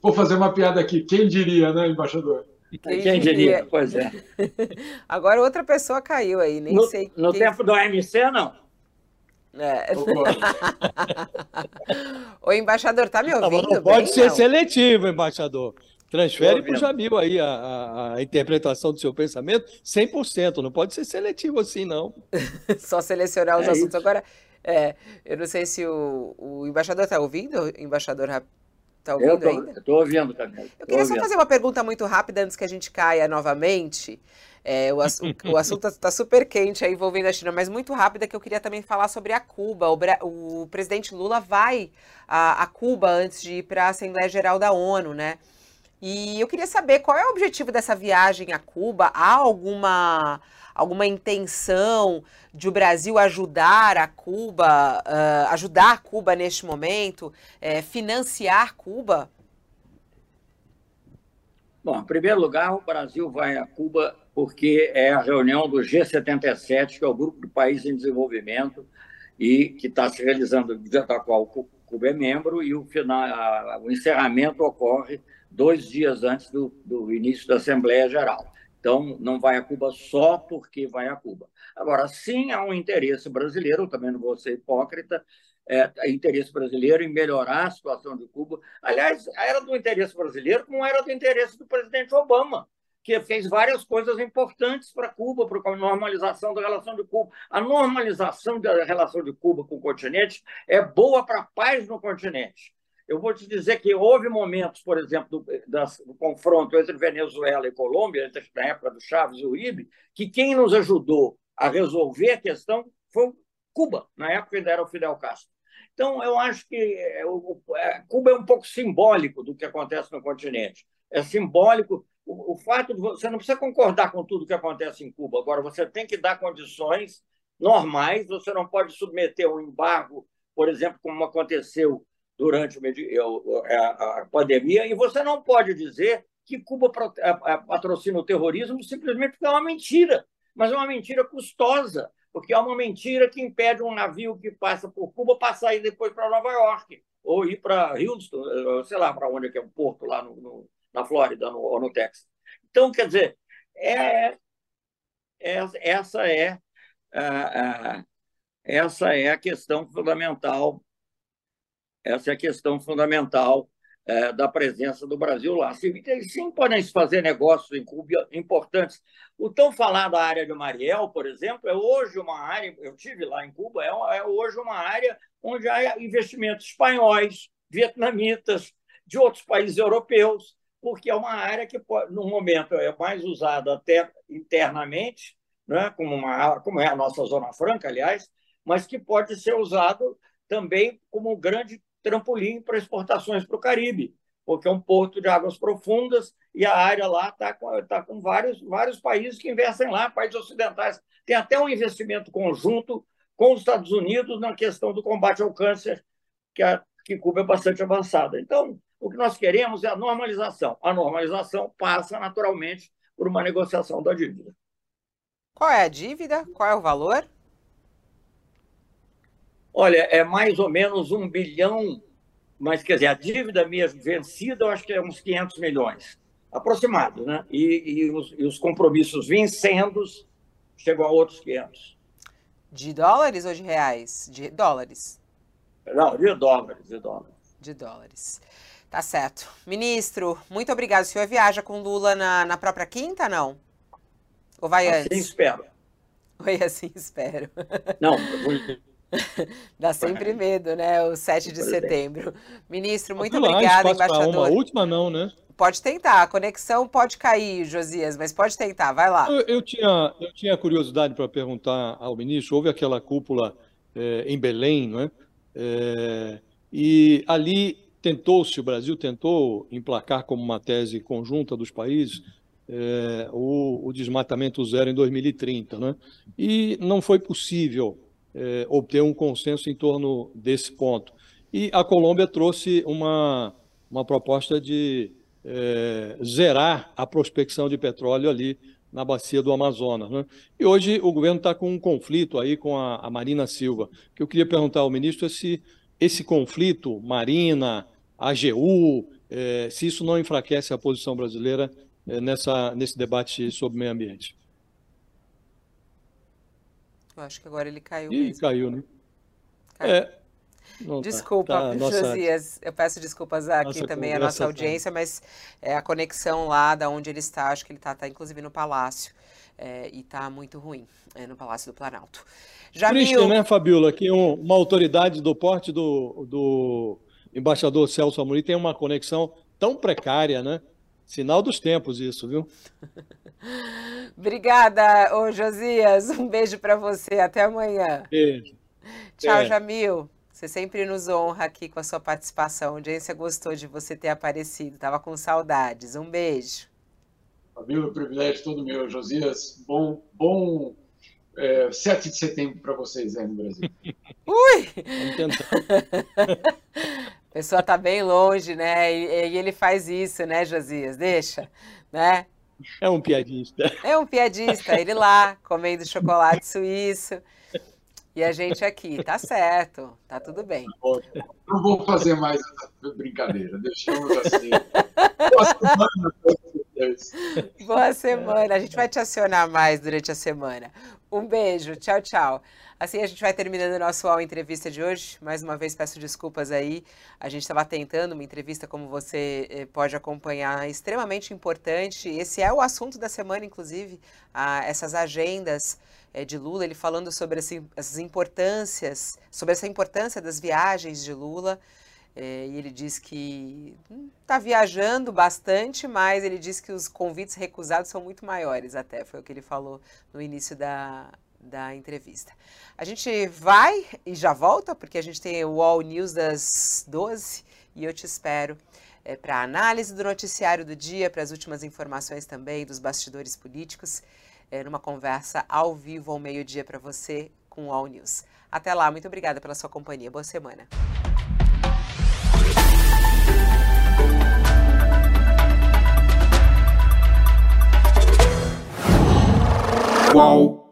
Vou fazer uma piada aqui. Quem diria, né, embaixador? Quem, quem diria? Pois é. Agora outra pessoa caiu aí, nem no, sei. No quem... tempo do AMC, não. É. o embaixador, tá me ouvindo? Não, pode bem, ser não? seletivo, embaixador. Transfere para o Jamil aí a, a, a, interpretação do seu pensamento 100%. Não pode ser seletivo assim, não. Só selecionar os É assuntos. isso. Agora, é, eu não sei se o, o embaixador está ouvindo. Embaixador está ouvindo Eu tô, ainda? eu tô ouvindo, Camila. Eu queria só ouvindo. fazer uma pergunta muito rápida antes que a gente caia novamente. É, o, o assunto está super quente aí envolvendo a China, mas muito rápida que eu queria também falar sobre a Cuba. O, o presidente Lula vai a, a Cuba antes de ir para a Assembleia Geral da ONU, né? E eu queria saber qual é o objetivo dessa viagem a Cuba? Há alguma, alguma intenção de o Brasil ajudar a Cuba, ah, ajudar Cuba neste momento, eh, financiar Cuba? Bom, em primeiro lugar, o Brasil vai a Cuba porque é a reunião do G77, que é o grupo de países em desenvolvimento e que está se realizando, da qual Cu- Cuba é membro, e o, final, a- o encerramento ocorre dois dias antes do, do início da Assembleia Geral. Então, não vai a Cuba só porque vai a Cuba. Agora, sim, há um interesse brasileiro, também não vou ser hipócrita, é, interesse brasileiro em melhorar a situação de Cuba. Aliás, era do interesse brasileiro, como era do interesse do presidente Obama, que fez várias coisas importantes para Cuba, para a normalização da relação de Cuba. A normalização da relação de Cuba com o continente é boa para a paz no continente. Eu vou te dizer que houve momentos, por exemplo, do, das, do confronto entre Venezuela e Colômbia, entre, na época do Chaves e Uribe, que quem nos ajudou a resolver a questão foi Cuba, na época ainda era o Fidel Castro. Então, eu acho que é, é, Cuba é um pouco simbólico do que acontece no continente. É simbólico o, o fato de você não precisa concordar com tudo que acontece em Cuba. Agora, você tem que dar condições normais. Você não pode submeter um embargo, por exemplo, como aconteceu durante a, pandemia. E você não pode dizer que Cuba patrocina o terrorismo simplesmente porque é uma mentira, mas é uma mentira custosa porque é uma mentira que impede um navio que passa por Cuba passar e depois para Nova York, ou ir para Houston, sei lá para onde é que é o porto lá no, no, na Flórida no, ou no Texas. Então, quer dizer, é, é, essa, é, a, essa é a questão fundamental, essa é a questão fundamental é, da presença do Brasil lá. Sim, sim, podem se fazer negócios em Cuba importantes. O tão falado da área de Mariel, por exemplo, é hoje uma área, eu tive lá em Cuba, é, é hoje uma área onde há investimentos espanhóis, vietnamitas, de outros países europeus, porque é uma área que, no momento, é mais usada até internamente, né, como, uma, como é a nossa Zona Franca, aliás, mas que pode ser usado também como um grande trampolim para exportações para o Caribe, porque é um porto de águas profundas e a área lá está com, tá com vários, vários países que investem lá, países ocidentais. Tem até um investimento conjunto com os Estados Unidos na questão do combate ao câncer, que, a, que Cuba é bastante avançada. Então, o que nós queremos é a normalização. A normalização passa naturalmente por uma negociação da dívida. Qual é a dívida? Qual é o valor? Olha, é mais ou menos um bilhão, mas quer dizer, a dívida mesmo vencida, eu acho que é uns 500 milhões, aproximado, né? E, e, os, e os, compromissos vencendo chegam a outros 500. De dólares ou de reais? De dólares. Não, de dólares, de dólares. De dólares. Tá certo. Ministro, muito obrigado. O senhor viaja com Lula na, na própria quinta, não? Ou vai assim antes? espero. Oi, assim espero. Não, Dá sempre medo, né? O 7 de setembro. Ministro, muito lá, obrigada, embaixador. Uma última não, né? Pode tentar, a conexão pode cair, Josias, mas pode tentar, vai lá. Eu, eu tinha, eu tinha curiosidade para perguntar ao ministro, houve aquela cúpula é, em Belém, não é? é e ali tentou-se, o Brasil tentou emplacar como uma tese conjunta dos países é, o, o, desmatamento zero em 2030, né? E não foi possível é, obter um consenso em torno desse ponto. E a Colômbia trouxe uma, uma proposta de é, zerar a prospecção de petróleo ali na bacia do Amazonas. Né? E hoje o governo está com um conflito aí com a, a Marina Silva. que eu queria perguntar ao ministro é se esse conflito, Marina, AGU, é, se isso não enfraquece a posição brasileira é, nessa, nesse debate sobre meio ambiente. Eu acho que agora ele caiu Ih, mesmo. caiu, né? Caiu. É, não tá. Desculpa, Tá, nossa- Josias. Eu peço desculpas aqui Nossa também à conversa nossa tá- audiência, mas é a conexão lá da onde ele está, acho que ele está, tá, inclusive no Palácio. É, e está muito ruim é, no Palácio do Planalto. Triste, Jamil, né, Fabiola, que um- uma autoridade do porte do, do embaixador Celso Amorim tem uma conexão tão precária, né? Sinal dos tempos isso, viu? obrigada, ô Josias. Um beijo para você. Até amanhã. Beijo. Tchau, É. Jamil. Você sempre nos honra aqui com a sua participação. A audiência gostou de você ter aparecido. Tava com saudades. Um beijo. Fabíola, privilégio todo meu. Josias, bom, bom é, 7 de setembro para vocês aí no Brasil. Ui! Vamos tentar. A pessoa tá bem longe, né? E, e ele faz isso, né, Josias? Deixa, né? É um piadista. É um piadista, ele lá, comendo chocolate suíço. E a gente aqui, tá certo, tá tudo bem. Não vou fazer mais essa brincadeira, deixamos assim. Boa semana vocês. Boa semana. A gente vai te acionar mais durante a semana. Um beijo. Tchau, tchau. Assim a gente vai terminando o nosso UOL Entrevista de hoje. Mais uma vez peço desculpas aí. A gente estava tentando uma entrevista, como você eh, pode acompanhar, extremamente importante. Esse é o assunto da semana, inclusive, ah, essas agendas eh, de Lula, ele falando sobre esse- essas importâncias, sobre essa importância das viagens de Lula. É, e ele diz que está viajando bastante, mas ele diz que os convites recusados são muito maiores, até. Foi o que ele falou no início da, da entrevista. A gente vai e já volta, porque a gente tem o All News das 12 e eu te espero para análise do noticiário do dia, para as últimas informações também dos bastidores políticos, é, numa conversa ao vivo ao meio-dia para você com o All News. Até lá, muito obrigada pela sua companhia. Boa semana. Qual?